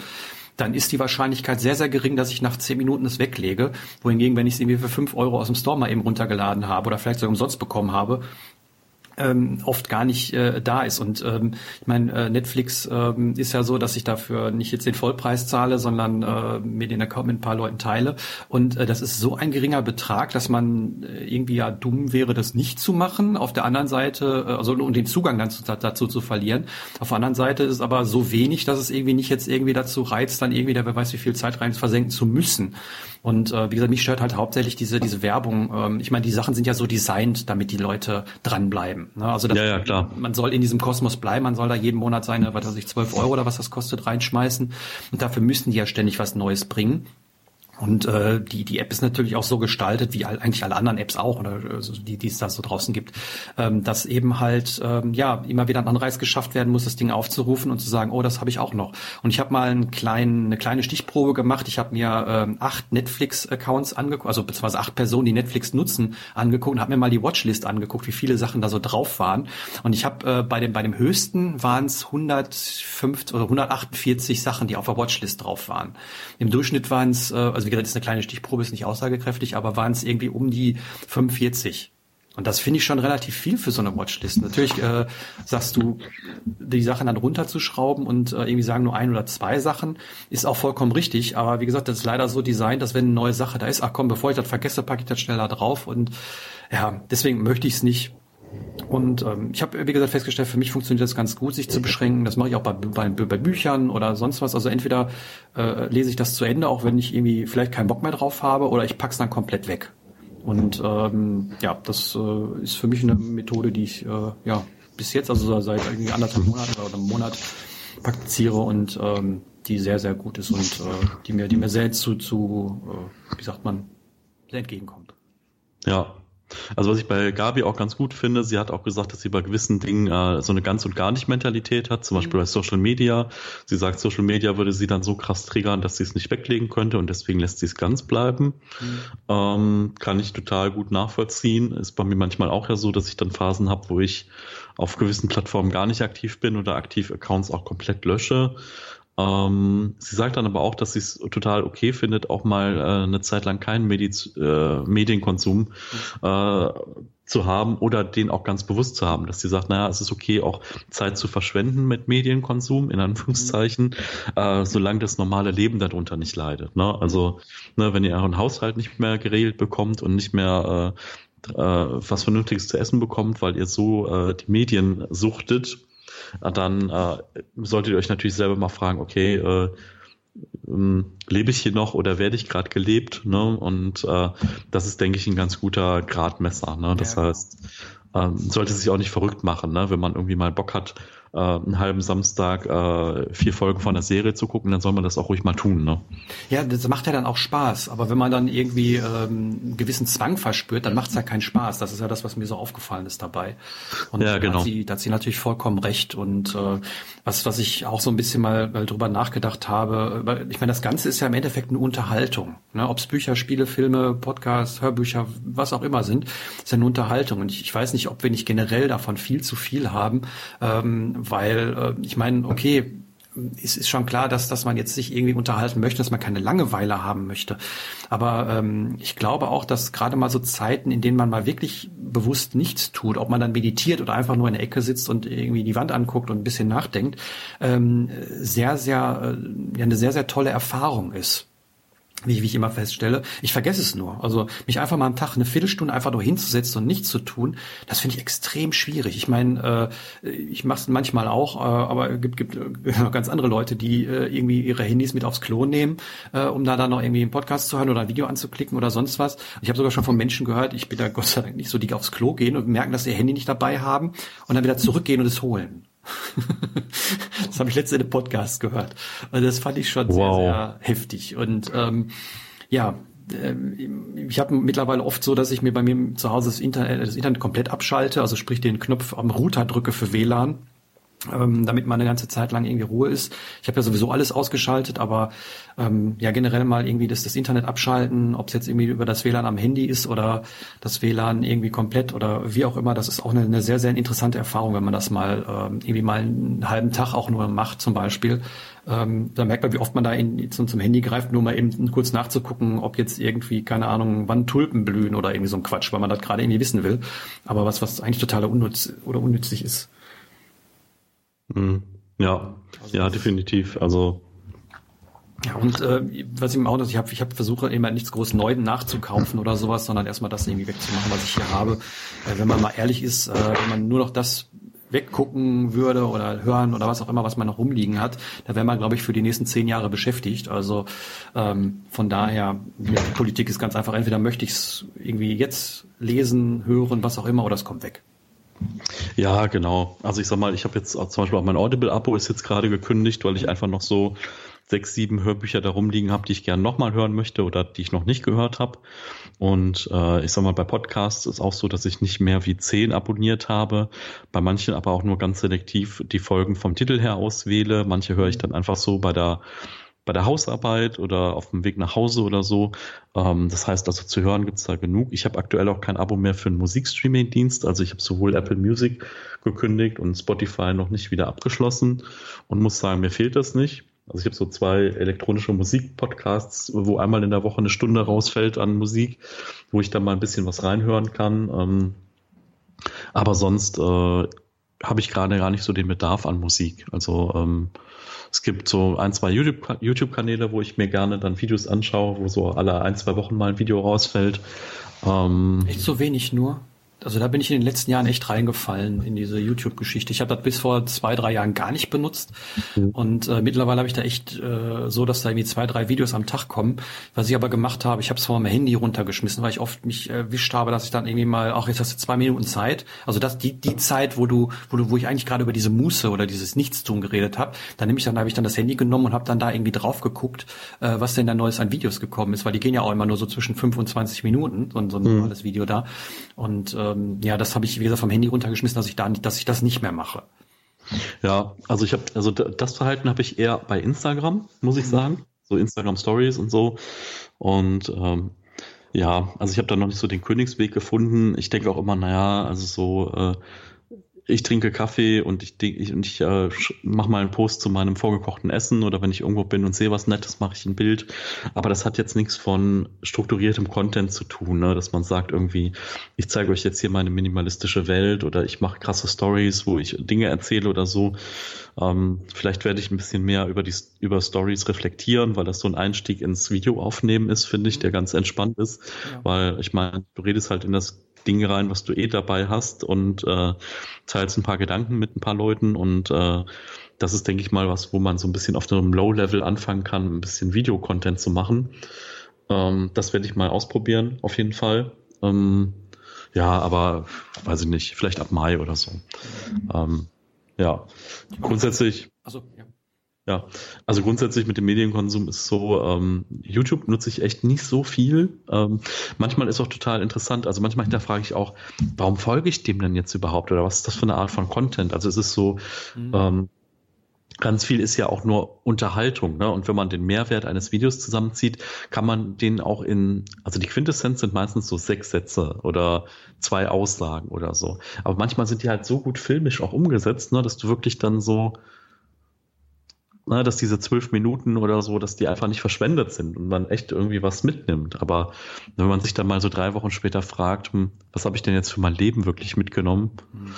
dann ist die Wahrscheinlichkeit sehr, sehr gering, dass ich nach 10 Minuten es weglege. Wohingegen, wenn ich es irgendwie für 5 Euro aus dem Store mal eben runtergeladen habe oder vielleicht sogar umsonst bekommen habe, ähm, oft gar nicht äh, da ist. Und ähm, ich meine, äh, Netflix ähm, ist ja so, dass ich dafür nicht jetzt den Vollpreis zahle, sondern äh, mir den Account mit ein paar Leuten teile. Und äh, das ist so ein geringer Betrag, dass man äh, irgendwie ja dumm wäre, das nicht zu machen. Auf der anderen Seite, äh, also und den Zugang dann zu, dazu zu verlieren. Auf der anderen Seite ist es aber so wenig, dass es irgendwie nicht jetzt irgendwie dazu reizt, dann irgendwie, der wer weiß wie viel Zeit rein versenken zu müssen. Und äh, wie gesagt, mich stört halt hauptsächlich diese diese Werbung. Ähm, ich meine, die Sachen sind ja so designt, damit die Leute dranbleiben. Ne? Also das, ja, ja, klar. man soll in diesem Kosmos bleiben, man soll da jeden Monat seine, was weiß ich, 12 Euro oder was das kostet, reinschmeißen. Und dafür müssen die ja ständig was Neues bringen. Und äh, die, die App ist natürlich auch so gestaltet, wie eigentlich alle anderen Apps auch, oder also die, die es da so draußen gibt, ähm, dass eben halt ähm, ja immer wieder ein Anreiz geschafft werden muss, das Ding aufzurufen und zu sagen, oh, das habe ich auch noch. Und ich habe mal einen kleinen, eine kleine Stichprobe gemacht. Ich habe mir ähm, acht Netflix-Accounts angeguckt, also beziehungsweise acht Personen, die Netflix nutzen, angeguckt und habe mir mal die Watchlist angeguckt, wie viele Sachen da so drauf waren. Und ich habe äh, bei dem bei dem höchsten waren es 105 oder 148 Sachen, die auf der Watchlist drauf waren. Im Durchschnitt waren es äh, also also wie gesagt, ist eine kleine Stichprobe, ist nicht aussagekräftig, aber waren es irgendwie um die 45. Und das finde ich schon relativ viel für so eine Watchlist. Natürlich äh, sagst du, die Sachen dann runterzuschrauben und äh, irgendwie sagen nur ein oder zwei Sachen, ist auch vollkommen richtig. Aber wie gesagt, das ist leider so designt, dass wenn eine neue Sache da ist, ach komm, bevor ich das vergesse, packe ich das schnell da drauf. Und ja, deswegen möchte ich es nicht. Und ähm, ich habe, wie gesagt, festgestellt, für mich funktioniert das ganz gut, sich zu beschränken. Das mache ich auch bei, bei, bei Büchern oder sonst was. Also entweder äh, lese ich das zu Ende, auch wenn ich irgendwie vielleicht keinen Bock mehr drauf habe, oder ich pack's dann komplett weg. Und ähm, ja, das äh, ist für mich eine Methode, die ich äh, ja bis jetzt, also seit irgendwie anderthalb Monaten oder einem Monat praktiziere und ähm, die sehr, sehr gut ist und äh, die mir, die mir sehr zu, zu äh, wie sagt man, sehr entgegenkommt. Ja, also was ich bei Gabi auch ganz gut finde, sie hat auch gesagt, dass sie bei gewissen Dingen äh, so eine ganz und gar nicht Mentalität hat, zum Beispiel mhm. bei Social Media. Sie sagt, Social Media würde sie dann so krass triggern, dass sie es nicht weglegen könnte und deswegen lässt sie es ganz bleiben. Mhm. Ähm, kann ich total gut nachvollziehen. Ist bei mir manchmal auch ja so, dass ich dann Phasen habe, wo ich auf gewissen Plattformen gar nicht aktiv bin oder aktiv Accounts auch komplett lösche. Ähm, sie sagt dann aber auch, dass sie es total okay findet, auch mal äh, eine Zeit lang keinen Mediz äh, Medienkonsum äh, zu haben oder den auch ganz bewusst zu haben, dass sie sagt, naja, es ist okay, auch Zeit zu verschwenden mit Medienkonsum, in Anführungszeichen, mhm. äh, solange das normale Leben darunter nicht leidet. Ne? Also, ne, wenn ihr euren Haushalt nicht mehr geregelt bekommt und nicht mehr äh, äh, was Vernünftiges zu essen bekommt, weil ihr so äh, die Medien suchtet, dann äh, solltet ihr euch natürlich selber mal fragen, okay, äh, ähm, lebe ich hier noch oder werde ich gerade gelebt? Ne? Und äh, das ist, denke ich, ein ganz guter Gradmesser. Ne? Das ja, heißt, ähm, sollte sich auch nicht verrückt machen, ne? wenn man irgendwie mal Bock hat, äh, einen halben Samstag äh, vier Folgen von der Serie zu gucken, dann soll man das auch ruhig mal tun. Ne? Ja, das macht ja dann auch Spaß. Aber wenn man dann irgendwie ähm, einen gewissen Zwang verspürt, dann macht es ja keinen Spaß. Das ist ja das, was mir so aufgefallen ist dabei. Und ja, genau. da, hat sie, da hat sie natürlich vollkommen recht. Und äh, was, was ich auch so ein bisschen mal, mal drüber nachgedacht habe, ich meine, das Ganze ist ja im Endeffekt eine Unterhaltung. Ne? Ob es Bücher, Spiele, Filme, Podcasts, Hörbücher, was auch immer sind, ist ja eine Unterhaltung. Und ich, ich weiß nicht, ob wir nicht generell davon viel zu viel haben, ähm, weil äh, ich meine, okay, es ist schon klar, dass, dass man jetzt sich irgendwie unterhalten möchte, dass man keine Langeweile haben möchte. Aber ähm, ich glaube auch, dass gerade mal so Zeiten, in denen man mal wirklich bewusst nichts tut, ob man dann meditiert oder einfach nur in der Ecke sitzt und irgendwie die Wand anguckt und ein bisschen nachdenkt, ähm, sehr, sehr, äh, ja, eine sehr, sehr tolle Erfahrung ist wie, wie ich immer feststelle. Ich vergesse es nur. Also mich einfach mal am Tag eine Viertelstunde einfach nur hinzusetzen und nichts zu tun, das finde ich extrem schwierig. Ich meine, äh, ich mache es manchmal auch, äh, aber es gibt, gibt äh, ganz andere Leute, die äh, irgendwie ihre Handys mit aufs Klo nehmen, äh, um da dann noch irgendwie einen Podcast zu hören oder ein Video anzuklicken oder sonst was. Ich habe sogar schon von Menschen gehört, ich bin da Gott sei Dank nicht so, die aufs Klo gehen und merken, dass sie ihr Handy nicht dabei haben und dann wieder zurückgehen und es holen. das habe ich letzte in einem Podcast gehört. Also das fand ich schon wow. sehr, sehr heftig. Und ähm, ja, äh, ich habe mittlerweile oft so, dass ich mir bei mir zu Hause das Internet, das Internet komplett abschalte, also sprich den Knopf am Router drücke für WLAN ähm, damit man eine ganze Zeit lang irgendwie Ruhe ist. Ich habe ja sowieso alles ausgeschaltet, aber ähm, ja generell mal irgendwie das, das Internet abschalten, ob es jetzt irgendwie über das WLAN am Handy ist oder das WLAN irgendwie komplett oder wie auch immer, das ist auch eine, eine sehr, sehr interessante Erfahrung, wenn man das mal ähm, irgendwie mal einen halben Tag auch nur macht zum Beispiel. Ähm, da merkt man, wie oft man da in, zum, zum Handy greift, nur mal eben kurz nachzugucken, ob jetzt irgendwie, keine Ahnung, wann Tulpen blühen oder irgendwie so ein Quatsch, weil man das gerade irgendwie wissen will. Aber was, was eigentlich total unnütz oder unnützlich ist. Mhm. Ja, also ja, definitiv. Also ja, und äh, was ich im Auto, ich habe ich hab versuche immer nichts groß Neues nachzukaufen oder sowas, sondern erstmal das irgendwie wegzumachen, was ich hier habe. Äh, wenn man mal ehrlich ist, äh, wenn man nur noch das weggucken würde oder hören oder was auch immer, was man noch rumliegen hat, da wäre man, glaube ich, für die nächsten zehn Jahre beschäftigt. Also ähm, von daher, die Politik ist ganz einfach, entweder möchte ich es irgendwie jetzt lesen, hören, was auch immer, oder es kommt weg. Ja, genau. Also ich sag mal, ich habe jetzt zum Beispiel auch mein Audible-Abo ist jetzt gerade gekündigt, weil ich einfach noch so sechs, sieben Hörbücher da rumliegen habe, die ich gerne nochmal hören möchte oder die ich noch nicht gehört habe. Und äh, ich sag mal, bei Podcasts ist auch so, dass ich nicht mehr wie zehn abonniert habe. Bei manchen aber auch nur ganz selektiv die Folgen vom Titel her auswähle. Manche höre ich dann einfach so bei der bei der Hausarbeit oder auf dem Weg nach Hause oder so. Ähm, das heißt also zu hören gibt's da genug. Ich habe aktuell auch kein Abo mehr für einen Musikstreaming-Dienst. Also ich habe sowohl Apple Music gekündigt und Spotify noch nicht wieder abgeschlossen und muss sagen, mir fehlt das nicht. Also ich habe so zwei elektronische Musik-Podcasts, wo einmal in der Woche eine Stunde rausfällt an Musik, wo ich dann mal ein bisschen was reinhören kann. Ähm, aber sonst äh, habe ich gerade gar nicht so den Bedarf an Musik. Also ähm, es gibt so ein, zwei YouTube-Kanäle, wo ich mir gerne dann Videos anschaue, wo so alle ein, zwei Wochen mal ein Video rausfällt. Ähm, Echt so wenig nur? Also da bin ich in den letzten Jahren echt reingefallen in diese YouTube-Geschichte. Ich habe das bis vor zwei, drei Jahren gar nicht benutzt. Mhm. Und äh, mittlerweile habe ich da echt äh, so, dass da irgendwie zwei, drei Videos am Tag kommen. Was ich aber gemacht habe, ich habe es von meinem Handy runtergeschmissen, weil ich oft mich erwischt habe, dass ich dann irgendwie mal, auch jetzt hast du zwei Minuten Zeit. Also das die die Zeit, wo du, wo du, wo ich eigentlich gerade über diese Muße oder dieses Nichtstun geredet habe, dann nehme ich dann, habe ich dann das Handy genommen und habe dann da irgendwie drauf geguckt, äh, was denn da Neues an Videos gekommen ist, weil die gehen ja auch immer nur so zwischen 25 Minuten, so, so ein mhm. normales Video da. Und äh, ähm, ja, das habe ich, wie gesagt, vom Handy runtergeschmissen, dass ich da, dass ich das nicht mehr mache. Ja, also ich habe, also das Verhalten habe ich eher bei Instagram, muss ich mhm. sagen. So Instagram Stories und so. Und ähm, ja, also ich habe da noch nicht so den Königsweg gefunden. Ich denke auch immer, naja, also so äh, ich trinke Kaffee und ich, ich, und ich äh, mache mal einen Post zu meinem vorgekochten Essen oder wenn ich irgendwo bin und sehe was Nettes, mache ich ein Bild. Aber das hat jetzt nichts von strukturiertem Content zu tun, ne? dass man sagt irgendwie, ich zeige euch jetzt hier meine minimalistische Welt oder ich mache krasse Stories, wo ich Dinge erzähle oder so. Ähm, vielleicht werde ich ein bisschen mehr über die über Stories reflektieren, weil das so ein Einstieg ins Video aufnehmen ist, finde ich, der ganz entspannt ist. Ja. Weil ich meine, du redest halt in das Ding rein, was du eh dabei hast und äh, teilst ein paar Gedanken mit ein paar Leuten und äh, das ist, denke ich mal, was, wo man so ein bisschen auf einem Low-Level anfangen kann, ein bisschen Videocontent zu machen. Ähm, das werde ich mal ausprobieren, auf jeden Fall. Ähm, ja, aber weiß ich nicht, vielleicht ab Mai oder so. Ähm, Ja, grundsätzlich. Also, ja. Also grundsätzlich mit dem Medienkonsum ist so, ähm, YouTube nutze ich echt nicht so viel. Ähm, manchmal ist auch total interessant, also manchmal hinterfrage ich auch, warum folge ich dem denn jetzt überhaupt oder was ist das für eine Art von Content? Also es ist so, mhm. ähm, ganz viel ist ja auch nur Unterhaltung, ne? Und wenn man den Mehrwert eines Videos zusammenzieht, kann man den auch in, also die Quintessenz sind meistens so sechs Sätze oder zwei Aussagen oder so. Aber manchmal sind die halt so gut filmisch auch umgesetzt, ne, dass du wirklich dann so ne, dass diese zwölf Minuten oder so, dass die einfach nicht verschwendet sind und man echt irgendwie was mitnimmt. Aber wenn man sich dann mal so drei Wochen später fragt, hm, was habe ich denn jetzt für mein Leben wirklich mitgenommen? Mhm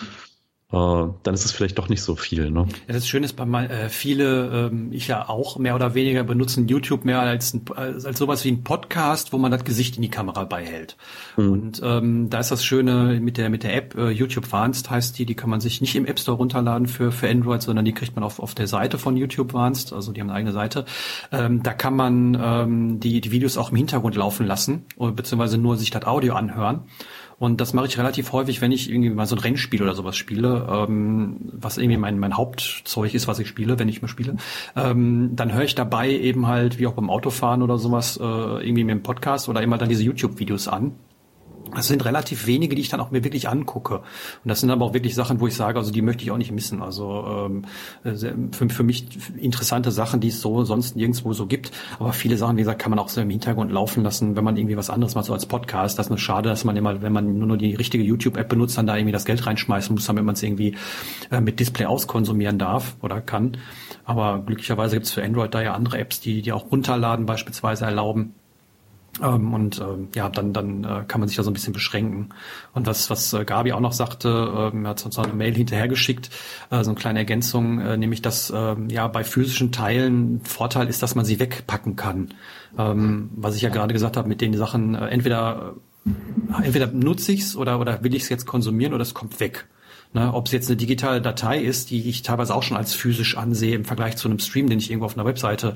dann ist es vielleicht doch nicht so viel. Ne? Ja, das Schöne ist, bei mal, äh, viele, ähm, ich ja auch mehr oder weniger benutzen YouTube mehr als, ein, als, als sowas wie ein Podcast, wo man das Gesicht in die Kamera beihält. Mhm. Und ähm, da ist das Schöne mit der mit der App äh, YouTube Advanced heißt die, die kann man sich nicht im App Store runterladen für für Android, sondern die kriegt man auf auf der Seite von YouTube Advanced, also die haben eine eigene Seite. Ähm, da kann man ähm, die die Videos auch im Hintergrund laufen lassen beziehungsweise nur sich das Audio anhören. Und das mache ich relativ häufig, wenn ich irgendwie mal so ein Rennspiel oder sowas spiele, ähm, was irgendwie mein, mein Hauptzeug ist, was ich spiele, wenn ich mal spiele. Ähm, dann höre ich dabei eben halt, wie auch beim Autofahren oder sowas, äh, irgendwie mit dem Podcast oder immer dann diese YouTube-Videos an. Das sind relativ wenige, die ich dann auch mir wirklich angucke. Und das sind aber auch wirklich Sachen, wo ich sage, also die möchte ich auch nicht missen. Also ähm, für, für mich interessante Sachen, die es so sonst nirgendwo so gibt. Aber viele Sachen, wie gesagt, kann man auch so im Hintergrund laufen lassen, wenn man irgendwie was anderes macht, so als Podcast. Das ist nur schade, dass man immer, wenn man nur, nur die richtige YouTube-App benutzt, dann da irgendwie das Geld reinschmeißen muss, damit man es irgendwie äh, mit Display auskonsumieren darf oder kann. Aber glücklicherweise gibt es für Android da ja andere Apps, die die auch runterladen beispielsweise erlauben. Ähm, und ähm, ja, dann, dann äh, kann man sich da so ein bisschen beschränken. Und was, was äh, Gabi auch noch sagte, ähm, er hat uns eine Mail hinterhergeschickt, äh, so eine kleine Ergänzung, äh, nämlich dass ähm, ja bei physischen Teilen Vorteil ist, dass man sie wegpacken kann. Ähm, was ich ja gerade gesagt habe, mit den Sachen, äh, entweder äh, entweder nutze ich's oder, oder will ich es jetzt konsumieren oder es kommt weg. Ne, ob es jetzt eine digitale Datei ist, die ich teilweise auch schon als physisch ansehe im Vergleich zu einem Stream, den ich irgendwo auf einer Webseite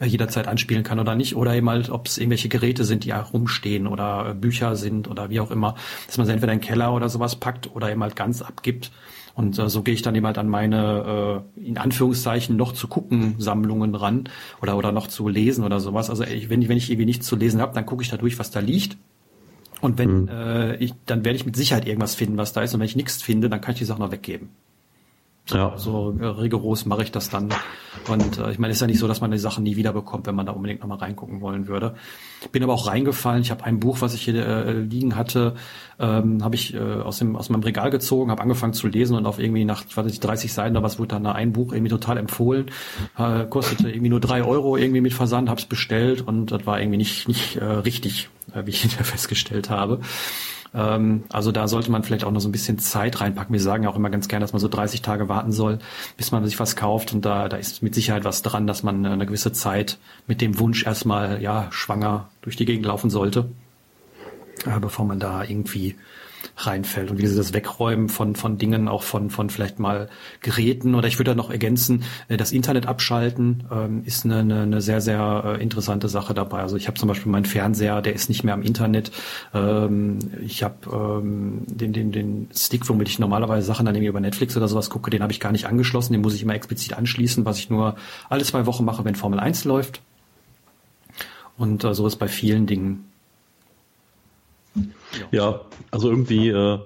äh, jederzeit anspielen kann oder nicht, oder eben halt, ob es irgendwelche Geräte sind, die ja rumstehen oder äh, Bücher sind oder wie auch immer, dass man sie entweder in den Keller oder sowas packt oder eben halt ganz abgibt. Und äh, so gehe ich dann eben halt an meine, äh, in Anführungszeichen, noch zu gucken Sammlungen ran oder, oder noch zu lesen oder sowas. Also ich, wenn, wenn ich irgendwie nichts zu lesen habe, dann gucke ich da durch, was da liegt und wenn mhm. äh, ich, dann werde ich mit Sicherheit irgendwas finden, was da ist. Und wenn ich nichts finde, dann kann ich die Sache noch weggeben. Ja. So äh, rigoros mache ich das dann. Und äh, ich meine, es ist ja nicht so, dass man die Sachen nie wieder bekommt, wenn man da unbedingt nochmal reingucken wollen würde. Bin aber auch reingefallen. Ich habe ein Buch, was ich hier äh, liegen hatte, ähm, habe ich äh, aus, dem, aus meinem Regal gezogen, habe angefangen zu lesen und auf irgendwie nach ich weiß nicht, 30 Seiten oder was wurde dann ein Buch irgendwie total empfohlen. Äh, kostete irgendwie nur drei Euro irgendwie mit Versand, habe es bestellt und das war irgendwie nicht, nicht äh, richtig, äh, wie ich hinterher festgestellt habe. Ähm, also da sollte man vielleicht auch noch so ein bisschen Zeit reinpacken. Wir sagen ja auch immer ganz gerne, dass man so 30 Tage warten soll, bis man sich was kauft. Und da, da ist mit Sicherheit was dran, dass man eine gewisse Zeit mit dem Wunsch erstmal ja schwanger durch die Gegend laufen sollte, äh, bevor man da irgendwie reinfällt. Und wie sie das Wegräumen von, von Dingen, auch von, von vielleicht mal Geräten oder ich würde da noch ergänzen, äh, das Internet abschalten ähm, ist eine, eine, eine sehr, sehr äh, interessante Sache dabei. Also ich habe zum Beispiel meinen Fernseher, der ist nicht mehr am Internet. Ähm, ich habe ähm, den, den, den Stick, womit ich normalerweise Sachen dann irgendwie über Netflix oder sowas gucke, den habe ich gar nicht angeschlossen, den muss ich immer explizit anschließen, was ich nur alle zwei Wochen mache, wenn Formel 1 läuft. Und äh, so ist bei vielen Dingen ja, also irgendwie äh,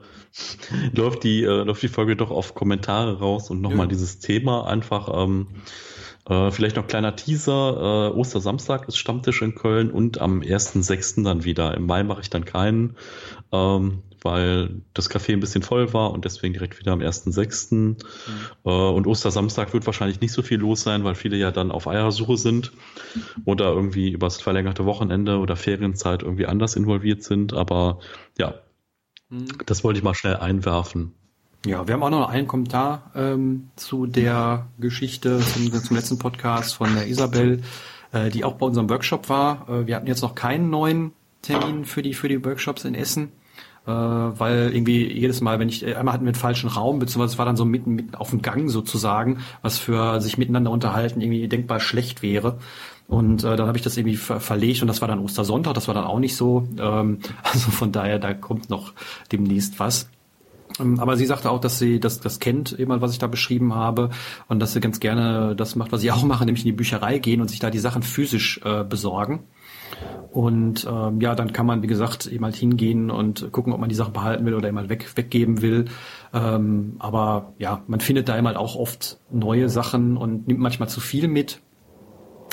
läuft die äh, läuft die Folge doch auf Kommentare raus und nochmal ja. dieses Thema einfach. Ähm, äh, vielleicht noch kleiner Teaser. Äh, Ostersamstag ist Stammtisch in Köln und am 1.6. dann wieder. Im Mai mache ich dann keinen. Ähm, weil das Café ein bisschen voll war und deswegen direkt wieder am 1.6. Mhm. Äh, und Ostersamstag wird wahrscheinlich nicht so viel los sein, weil viele ja dann auf Eiersuche sind oder irgendwie übers verlängerte Wochenende oder Ferienzeit irgendwie anders involviert sind. Aber ja, mhm. das wollte ich mal schnell einwerfen. Ja, wir haben auch noch einen Kommentar ähm, zu der Geschichte zum, zum, letzten Podcast von der Isabel, äh, die auch bei unserem Workshop war. Äh, wir hatten jetzt noch keinen neuen Termin für die für die Workshops in Essen äh, weil irgendwie jedes Mal, wenn ich, einmal hatten wir einen falschen Raum, beziehungsweise es war dann so mitten, mitten auf dem Gang sozusagen, was für sich miteinander unterhalten irgendwie denkbar schlecht wäre. Und äh, dann habe ich das irgendwie ver verlegt und das war dann Ostersonntag, das war dann auch nicht so. Ähm, also von daher, da kommt noch demnächst was. Ähm, aber sie sagte auch, dass sie das, das kennt, immer was ich da beschrieben habe, und dass sie ganz gerne das macht, was sie auch machen, nämlich in die Bücherei gehen und sich da die Sachen physisch äh, besorgen. Und ähm, ja, dann kann man, wie gesagt, eben halt hingehen und gucken, ob man die Sachen behalten will oder eben halt weg, weggeben will. Ähm, aber ja, man findet da eben halt auch oft neue Sachen und nimmt manchmal zu viel mit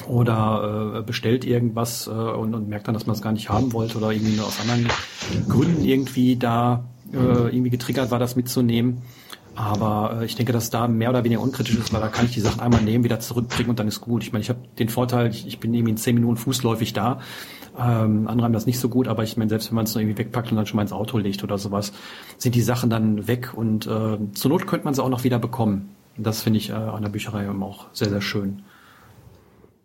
oder äh, bestellt irgendwas äh, und, und merkt dann, dass man es gar nicht haben wollte oder irgendwie aus anderen Gründen irgendwie da äh, irgendwie getriggert war, das mitzunehmen. Aber äh, ich denke, dass da mehr oder weniger unkritisch ist, weil da kann ich die Sachen einmal nehmen, wieder zurückbringen und dann ist gut. Ich meine, ich habe den Vorteil, ich, ich bin irgendwie in zehn Minuten fußläufig da. Ähm, andere haben das nicht so gut, aber ich meine, selbst wenn man es irgendwie wegpackt und dann schon mal ins Auto legt oder sowas, sind die Sachen dann weg und äh, zur Not könnte man sie auch noch wieder bekommen. Das finde ich äh, an der Bücherei auch sehr, sehr schön.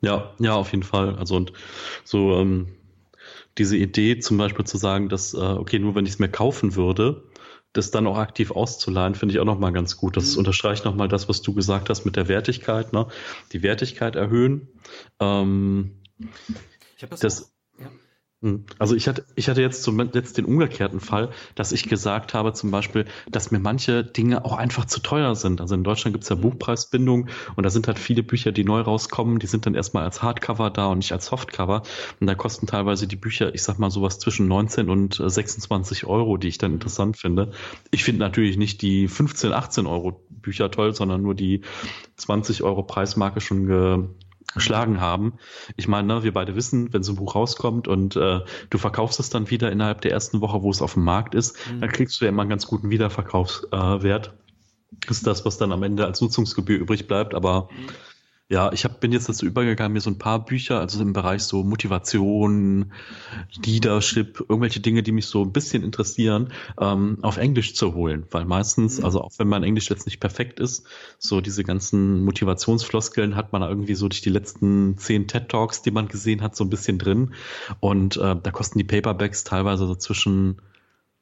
Ja, ja, auf jeden Fall. Also und so ähm, diese Idee zum Beispiel zu sagen, dass, äh, okay, nur wenn ich es mir kaufen würde, das dann auch aktiv auszuleihen, finde ich auch nochmal ganz gut. Das mhm. unterstreicht nochmal das, was du gesagt hast mit der Wertigkeit, ne? Die Wertigkeit erhöhen. Ähm, ich habe das, das. Also ich hatte, ich hatte jetzt zuletzt den umgekehrten Fall, dass ich gesagt habe zum Beispiel, dass mir manche Dinge auch einfach zu teuer sind. Also in Deutschland gibt es ja hm. Buchpreisbindung und da sind halt viele Bücher, die neu rauskommen, die sind dann erstmal als Hardcover da und nicht als Softcover. Und da kosten teilweise die Bücher, ich sag mal sowas zwischen 19 und 26 Euro, die ich dann interessant finde. Ich finde natürlich nicht die 15, 18 Euro Bücher toll, sondern nur die 20 Euro Preismarke schon ge geschlagen haben. Ich meine, ne, wir beide wissen, wenn so ein Buch rauskommt und äh, du verkaufst es dann wieder innerhalb der ersten Woche, wo es auf dem Markt ist, mhm. dann kriegst du ja immer einen ganz guten Wiederverkaufswert. Äh, ist das, was dann am Ende als Nutzungsgebühr übrig bleibt, aber mhm. Ja, ich hab, bin jetzt dazu übergegangen, mir so ein paar Bücher, also im Bereich so Motivation, Leadership, irgendwelche Dinge, die mich so ein bisschen interessieren, ähm, auf Englisch zu holen. Weil meistens, mhm. also auch wenn mein Englisch jetzt nicht perfekt ist, so diese ganzen Motivationsfloskeln hat man irgendwie so durch die letzten zehn TED Talks, die man gesehen hat, so ein bisschen drin. Und äh, da kosten die Paperbacks teilweise so zwischen,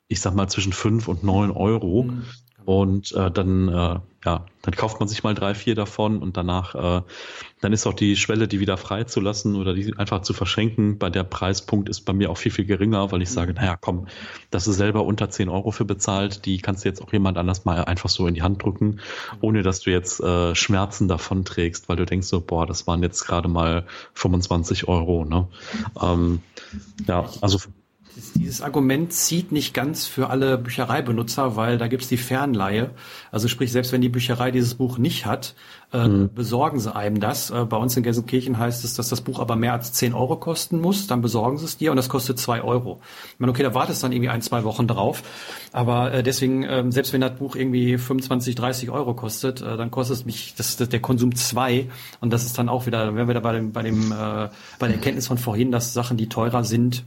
ich sag mal, zwischen fünf und neun Euro. Mhm. Und äh, dann, äh, ja, dann kauft man sich mal drei, vier davon und danach, äh, dann ist auch die Schwelle, die wieder freizulassen oder die einfach zu verschenken. Bei der Preispunkt ist bei mir auch viel, viel geringer, weil ich sage, mhm. naja, komm, das ist selber unter zehn Euro für bezahlt, die kannst du jetzt auch jemand anders mal einfach so in die Hand drücken, ohne dass du jetzt äh, Schmerzen davon trägst, weil du denkst so, boah, das waren jetzt gerade mal 25 Euro. Ne? Ähm, ja, also dieses Argument zieht nicht ganz für alle Büchereibenutzer, weil da gibt's die Fernleihe. Also sprich, selbst wenn die Bücherei dieses Buch nicht hat, äh, mhm. besorgen sie einem das. Äh, bei uns in Gelsenkirchen heißt es, dass das Buch aber mehr als 10 Euro kosten muss. Dann besorgen sie es dir und das kostet 2 Euro. Ich meine, okay, da wartest dann irgendwie ein, zwei Wochen drauf. Aber äh, deswegen, äh, selbst wenn das Buch irgendwie 25, 30 Euro kostet, äh, dann kostet es mich das, das, der Konsum 2. Und das ist dann auch wieder, wenn wir da bei dem, bei dem, äh, bei der Erkenntnis von vorhin, dass Sachen, die teurer sind,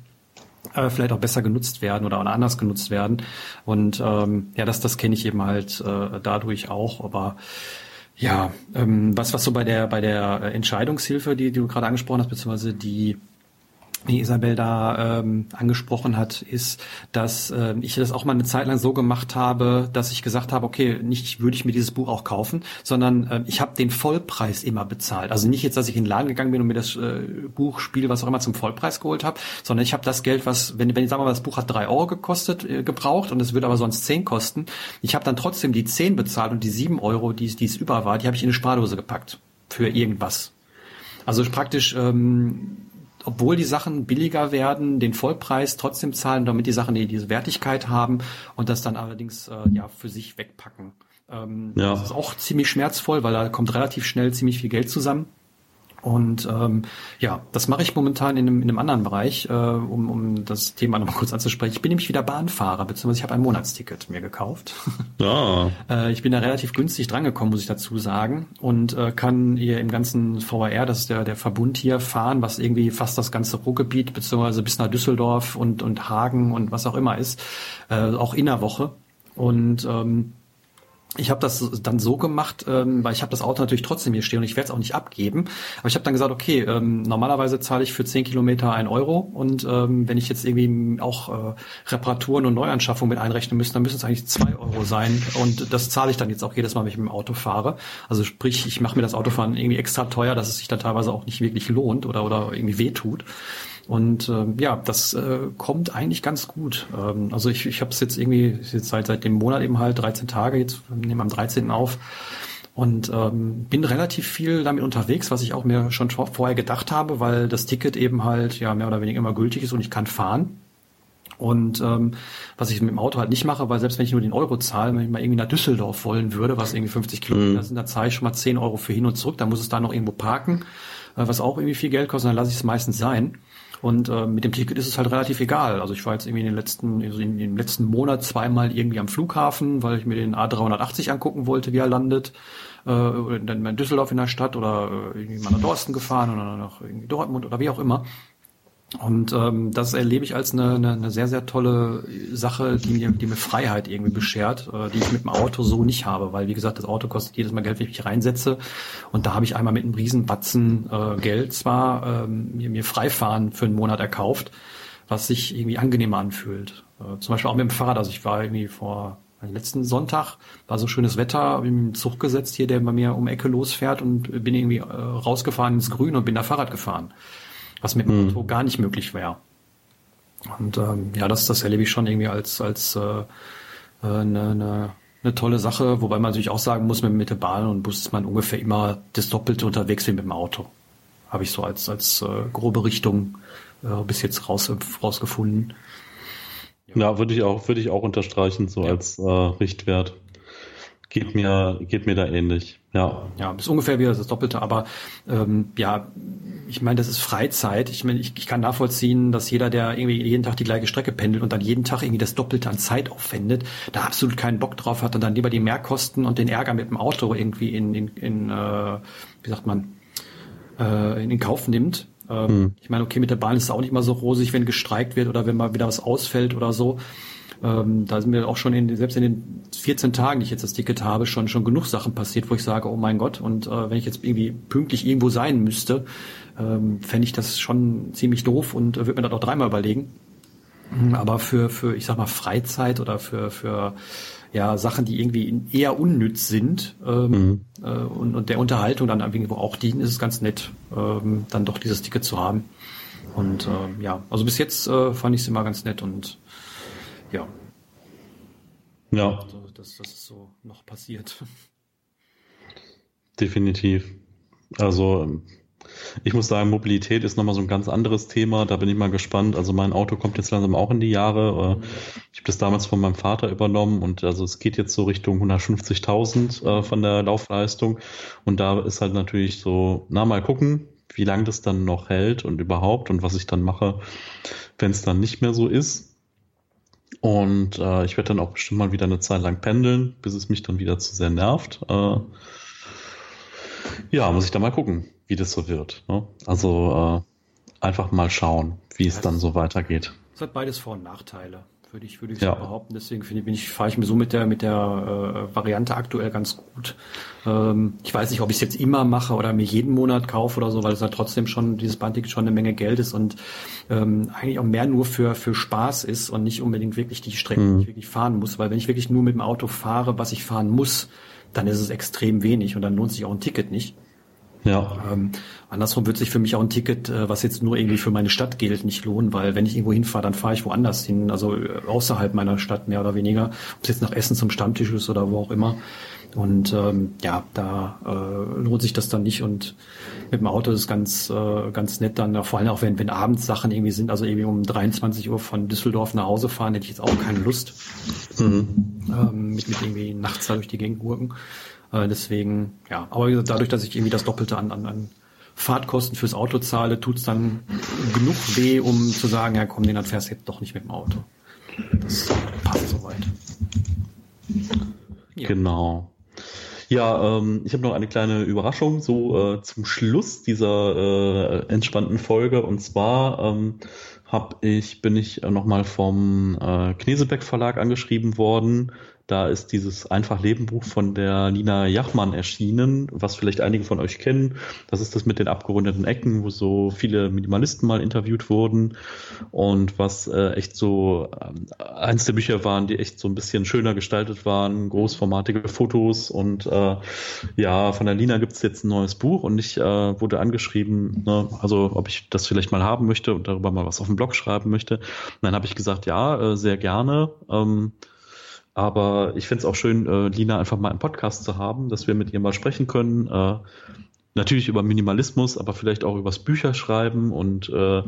äh, vielleicht auch besser genutzt werden oder anders genutzt werden. Und ähm, ja, das, das kenne ich eben halt äh, dadurch auch. Aber ja, ähm, was, was so bei der, bei der Entscheidungshilfe, die, die du gerade angesprochen hast, beziehungsweise die wie Isabel da ähm, angesprochen hat, ist, dass äh, ich das auch mal eine Zeit lang so gemacht habe, dass ich gesagt habe, okay, nicht würde ich mir dieses Buch auch kaufen, sondern äh, ich habe den Vollpreis immer bezahlt. Also nicht jetzt, dass ich in den Laden gegangen bin und mir das äh, Buch, Spiel, was auch immer zum Vollpreis geholt habe, sondern ich habe das Geld, was, wenn, wenn ich sage mal, das Buch hat drei Euro gekostet, äh, gebraucht und es würde aber sonst zehn kosten, ich habe dann trotzdem die zehn bezahlt und die sieben Euro, die, die es über war, die habe ich in eine Spardose gepackt für irgendwas. Also praktisch ähm, obwohl die Sachen billiger werden, den Vollpreis trotzdem zahlen, damit die Sachen diese Wertigkeit haben und das dann allerdings äh, ja für sich wegpacken. Ähm, ja. Das ist auch ziemlich schmerzvoll, weil da kommt relativ schnell ziemlich viel Geld zusammen. Und ähm, ja, das mache ich momentan in einem, in einem anderen Bereich, äh, um, um das Thema nochmal kurz anzusprechen. Ich bin nämlich wieder Bahnfahrer, beziehungsweise ich habe ein Monatsticket mir gekauft. Ja. äh, ich bin da relativ günstig drangekommen, muss ich dazu sagen, und äh, kann hier im ganzen VRR, das ist der, der Verbund hier, fahren, was irgendwie fast das ganze Ruhrgebiet, beziehungsweise bis nach Düsseldorf und, und Hagen und was auch immer ist, äh, auch in der Woche. Und ähm, ich habe das dann so gemacht, ähm, weil ich habe das Auto natürlich trotzdem hier stehen und ich werde es auch nicht abgeben. Aber ich habe dann gesagt, okay, ähm, normalerweise zahle ich für zehn Kilometer ein Euro und ähm, wenn ich jetzt irgendwie auch äh, Reparaturen und Neuanschaffungen mit einrechnen müsste, dann müssen es eigentlich zwei Euro sein und das zahle ich dann jetzt auch jedes Mal, wenn ich mit dem Auto fahre. Also sprich, ich mache mir das Autofahren irgendwie extra teuer, dass es sich dann teilweise auch nicht wirklich lohnt oder oder irgendwie wehtut. Und ähm, ja, das äh, kommt eigentlich ganz gut. Ähm, also ich, ich habe es jetzt irgendwie jetzt seit seit dem Monat eben halt 13 Tage, jetzt nehmen am 13. auf und ähm, bin relativ viel damit unterwegs, was ich auch mir schon vorher gedacht habe, weil das Ticket eben halt ja mehr oder weniger immer gültig ist und ich kann fahren. Und ähm, was ich mit dem Auto halt nicht mache, weil selbst wenn ich nur den Euro zahle, wenn ich mal irgendwie nach Düsseldorf wollen würde, was irgendwie 50 Kilometer mhm. sind, da zahle ich schon mal 10 Euro für hin und zurück, dann muss es da noch irgendwo parken, äh, was auch irgendwie viel Geld kostet, dann lasse ich es meistens sein. Und äh, mit dem Ticket ist es halt relativ egal. Also ich war jetzt irgendwie in den letzten, also in, in letzten Monat zweimal irgendwie am Flughafen, weil ich mir den A380 angucken wollte, wie er landet. Äh, dann in Düsseldorf in der Stadt oder äh, irgendwie mal nach Dorsten gefahren oder nach Dortmund oder wie auch immer. Und ähm, das erlebe ich als eine, eine, eine sehr, sehr tolle Sache, die mir, die mir Freiheit irgendwie beschert, äh, die ich mit dem Auto so nicht habe, weil wie gesagt, das Auto kostet jedes Mal Geld, wenn ich mich reinsetze. Und da habe ich einmal mit einem Riesenbatzen äh, Geld zwar ähm, mir, mir Freifahren für einen Monat erkauft, was sich irgendwie angenehmer anfühlt. Äh, zum Beispiel auch mit dem Fahrrad. Also ich war irgendwie vor letzten Sonntag, war so schönes Wetter, habe ich einen Zug gesetzt hier, der bei mir um Ecke losfährt und bin irgendwie äh, rausgefahren ins Grün und bin da Fahrrad gefahren was mit dem Auto mhm. gar nicht möglich wäre. Und ähm, ja, das, das erlebe ich schon irgendwie als, als äh, äh, eine, eine, eine tolle Sache, wobei man natürlich auch sagen muss, mit, mit der Bahn und Bus ist man ungefähr immer das Doppelte unterwegs wie mit dem Auto. Habe ich so als, als äh, grobe Richtung äh, bis jetzt raus, rausgefunden. Ja. ja, würde ich auch, würde ich auch unterstreichen, so ja. als äh, Richtwert. Geht mir, geht mir da ähnlich. Ja. Ja, ist ungefähr wieder das Doppelte, aber ähm, ja, ich meine, das ist Freizeit. Ich meine, ich, ich kann nachvollziehen, dass jeder, der irgendwie jeden Tag die gleiche Strecke pendelt und dann jeden Tag irgendwie das Doppelte an Zeit aufwendet, da absolut keinen Bock drauf hat und dann lieber die Mehrkosten und den Ärger mit dem Auto irgendwie in, in, in äh, wie sagt man, äh, in den Kauf nimmt. Ähm, hm. Ich meine, okay, mit der Bahn ist es auch nicht mal so rosig, wenn gestreikt wird oder wenn mal wieder was ausfällt oder so. Ähm, da sind mir auch schon in, selbst in den 14 Tagen, die ich jetzt das Ticket habe, schon, schon genug Sachen passiert, wo ich sage, oh mein Gott, und äh, wenn ich jetzt irgendwie pünktlich irgendwo sein müsste, ähm, fände ich das schon ziemlich doof und äh, würde mir das auch dreimal überlegen. Mhm, aber für, für, ich sag mal, Freizeit oder für, für ja, Sachen, die irgendwie eher unnütz sind ähm, mhm. äh, und, und der Unterhaltung dann irgendwo auch dienen, ist es ganz nett, ähm, dann doch dieses Ticket zu haben. Und äh, ja, also bis jetzt äh, fand ich es immer ganz nett und ja. Ja. Also, dass das so noch passiert. Definitiv. Also ich muss sagen, Mobilität ist nochmal so ein ganz anderes Thema. Da bin ich mal gespannt. Also mein Auto kommt jetzt langsam auch in die Jahre. Äh, ich habe das damals von meinem Vater übernommen und also es geht jetzt so Richtung 150.000 äh, von der Laufleistung. Und da ist halt natürlich so, na mal gucken, wie lange das dann noch hält und überhaupt und was ich dann mache, wenn es dann nicht mehr so ist. Und äh, ich werde dann auch bestimmt mal wieder eine Zeit lang pendeln, bis es mich dann wieder zu sehr nervt. Äh, ja, muss ich da mal gucken, wie das so wird. Ne? Also äh, einfach mal schauen, wie es dann so weitergeht. Es hat beides Vor- und Nachteile würde ich, würde ich ja. so behaupten. Deswegen finde ich, bin ich, fahre ich mir so mit der, mit der äh, Variante aktuell ganz gut. Ähm, ich weiß nicht, ob ich es jetzt immer mache oder mir jeden Monat kaufe oder so, weil es halt trotzdem schon, dieses Bandticket schon eine Menge Geld ist und ähm, eigentlich auch mehr nur für, für Spaß ist und nicht unbedingt wirklich die Strecke, mhm. die ich wirklich fahren muss. Weil wenn ich wirklich nur mit dem Auto fahre, was ich fahren muss, dann ist es extrem wenig und dann lohnt sich auch ein Ticket nicht. Ja. Ähm, andersrum wird sich für mich auch ein Ticket, äh, was jetzt nur irgendwie für meine Stadt gilt, nicht lohnen, weil wenn ich irgendwo hinfahre, dann fahre ich woanders hin, also äh, außerhalb meiner Stadt mehr oder weniger, ob es jetzt nach Essen zum Stammtisch ist oder wo auch immer. Und ähm, ja, da äh, lohnt sich das dann nicht. Und mit dem Auto ist es ganz, äh, ganz nett dann, vor allem auch wenn, wenn abends Sachen irgendwie sind, also irgendwie um 23 Uhr von Düsseldorf nach Hause fahren, hätte ich jetzt auch keine Lust. Mhm. Ähm, mit, mit irgendwie nachts da durch die Gegend gurken. Äh, deswegen, ja, aber dadurch, dass ich irgendwie das Doppelte an, an, an Fahrtkosten fürs Auto zahle, tut's dann genug weh, um zu sagen, ja komm, den dann fährst du jetzt doch nicht mit dem Auto. Das passt soweit. Ja. Genau. Ja, ähm, ich habe noch eine kleine Überraschung so äh, zum Schluss dieser äh, entspannten Folge. Und zwar ähm, hab ich, bin ich nochmal vom äh, Knesebeck Verlag angeschrieben worden Da ist dieses Einfach Leben Buch von der Nina Jachmann erschienen, was vielleicht einige von euch kennen. Das ist das mit den abgerundeten Ecken, wo so viele Minimalisten mal interviewt wurden und was äh, echt so äh, eins der Bücher waren, die echt so ein bisschen schöner gestaltet waren, großformatige Fotos und äh, ja, von der Nina gibt es jetzt ein neues Buch und ich äh, wurde angeschrieben, ne, also ob ich das vielleicht mal haben möchte und darüber mal was auf dem Blog schreiben möchte. Und dann habe ich gesagt, ja, äh, sehr gerne. Ähm, aber ich finde es auch schön, äh, Lina einfach mal im Podcast zu haben, dass wir mit ihr mal sprechen können. Äh, natürlich über Minimalismus, aber vielleicht auch übers Bücherschreiben und äh,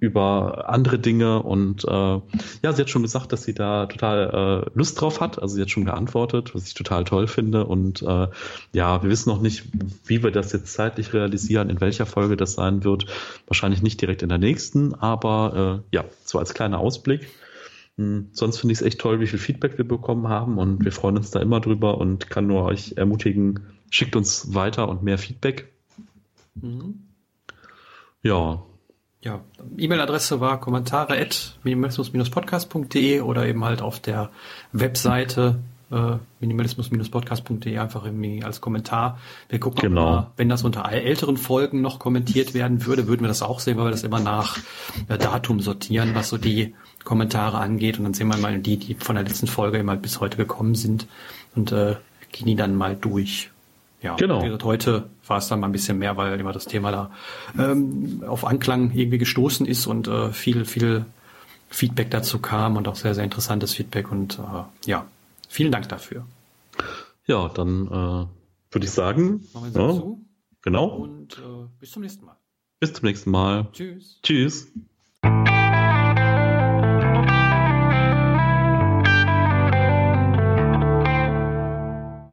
über andere Dinge. Und äh, ja, sie hat schon gesagt, dass sie da total äh, Lust drauf hat. Also sie hat schon geantwortet, was ich total toll finde. Und äh, ja, wir wissen noch nicht, wie wir das jetzt zeitlich realisieren, in welcher Folge das sein wird. Wahrscheinlich nicht direkt in der nächsten, aber äh, ja, so als kleiner Ausblick. Hm, sonst finde ich es echt toll, wie viel Feedback wir bekommen haben und wir freuen uns da immer drüber und kann nur euch ermutigen, schickt uns weiter und mehr Feedback. Mhm. Ja. Ja, E-Mail-Adresse war kommentare at minimalismus-podcast.de oder eben halt auf der Webseite äh, minimalismus-podcast.de einfach irgendwie als Kommentar. Wir gucken genau. mal, wenn das unter älteren Folgen noch kommentiert werden würde, würden wir das auch sehen, weil wir das immer nach äh, Datum sortieren, was so die Kommentare angeht. Und dann sehen wir mal die, die von der letzten Folge immer bis heute gekommen sind und äh, gehen die dann mal durch. Ja, genau. Gesagt, heute war es dann mal ein bisschen mehr, weil immer das Thema da ähm, auf Anklang irgendwie gestoßen ist und äh, viel, viel Feedback dazu kam und auch sehr, sehr interessantes Feedback und äh, ja, vielen Dank dafür. Ja, dann äh, würde ich sagen, Machen wir ja, zu. genau. Und äh, bis zum nächsten Mal. Bis zum nächsten Mal. Tschüss. Tschüss.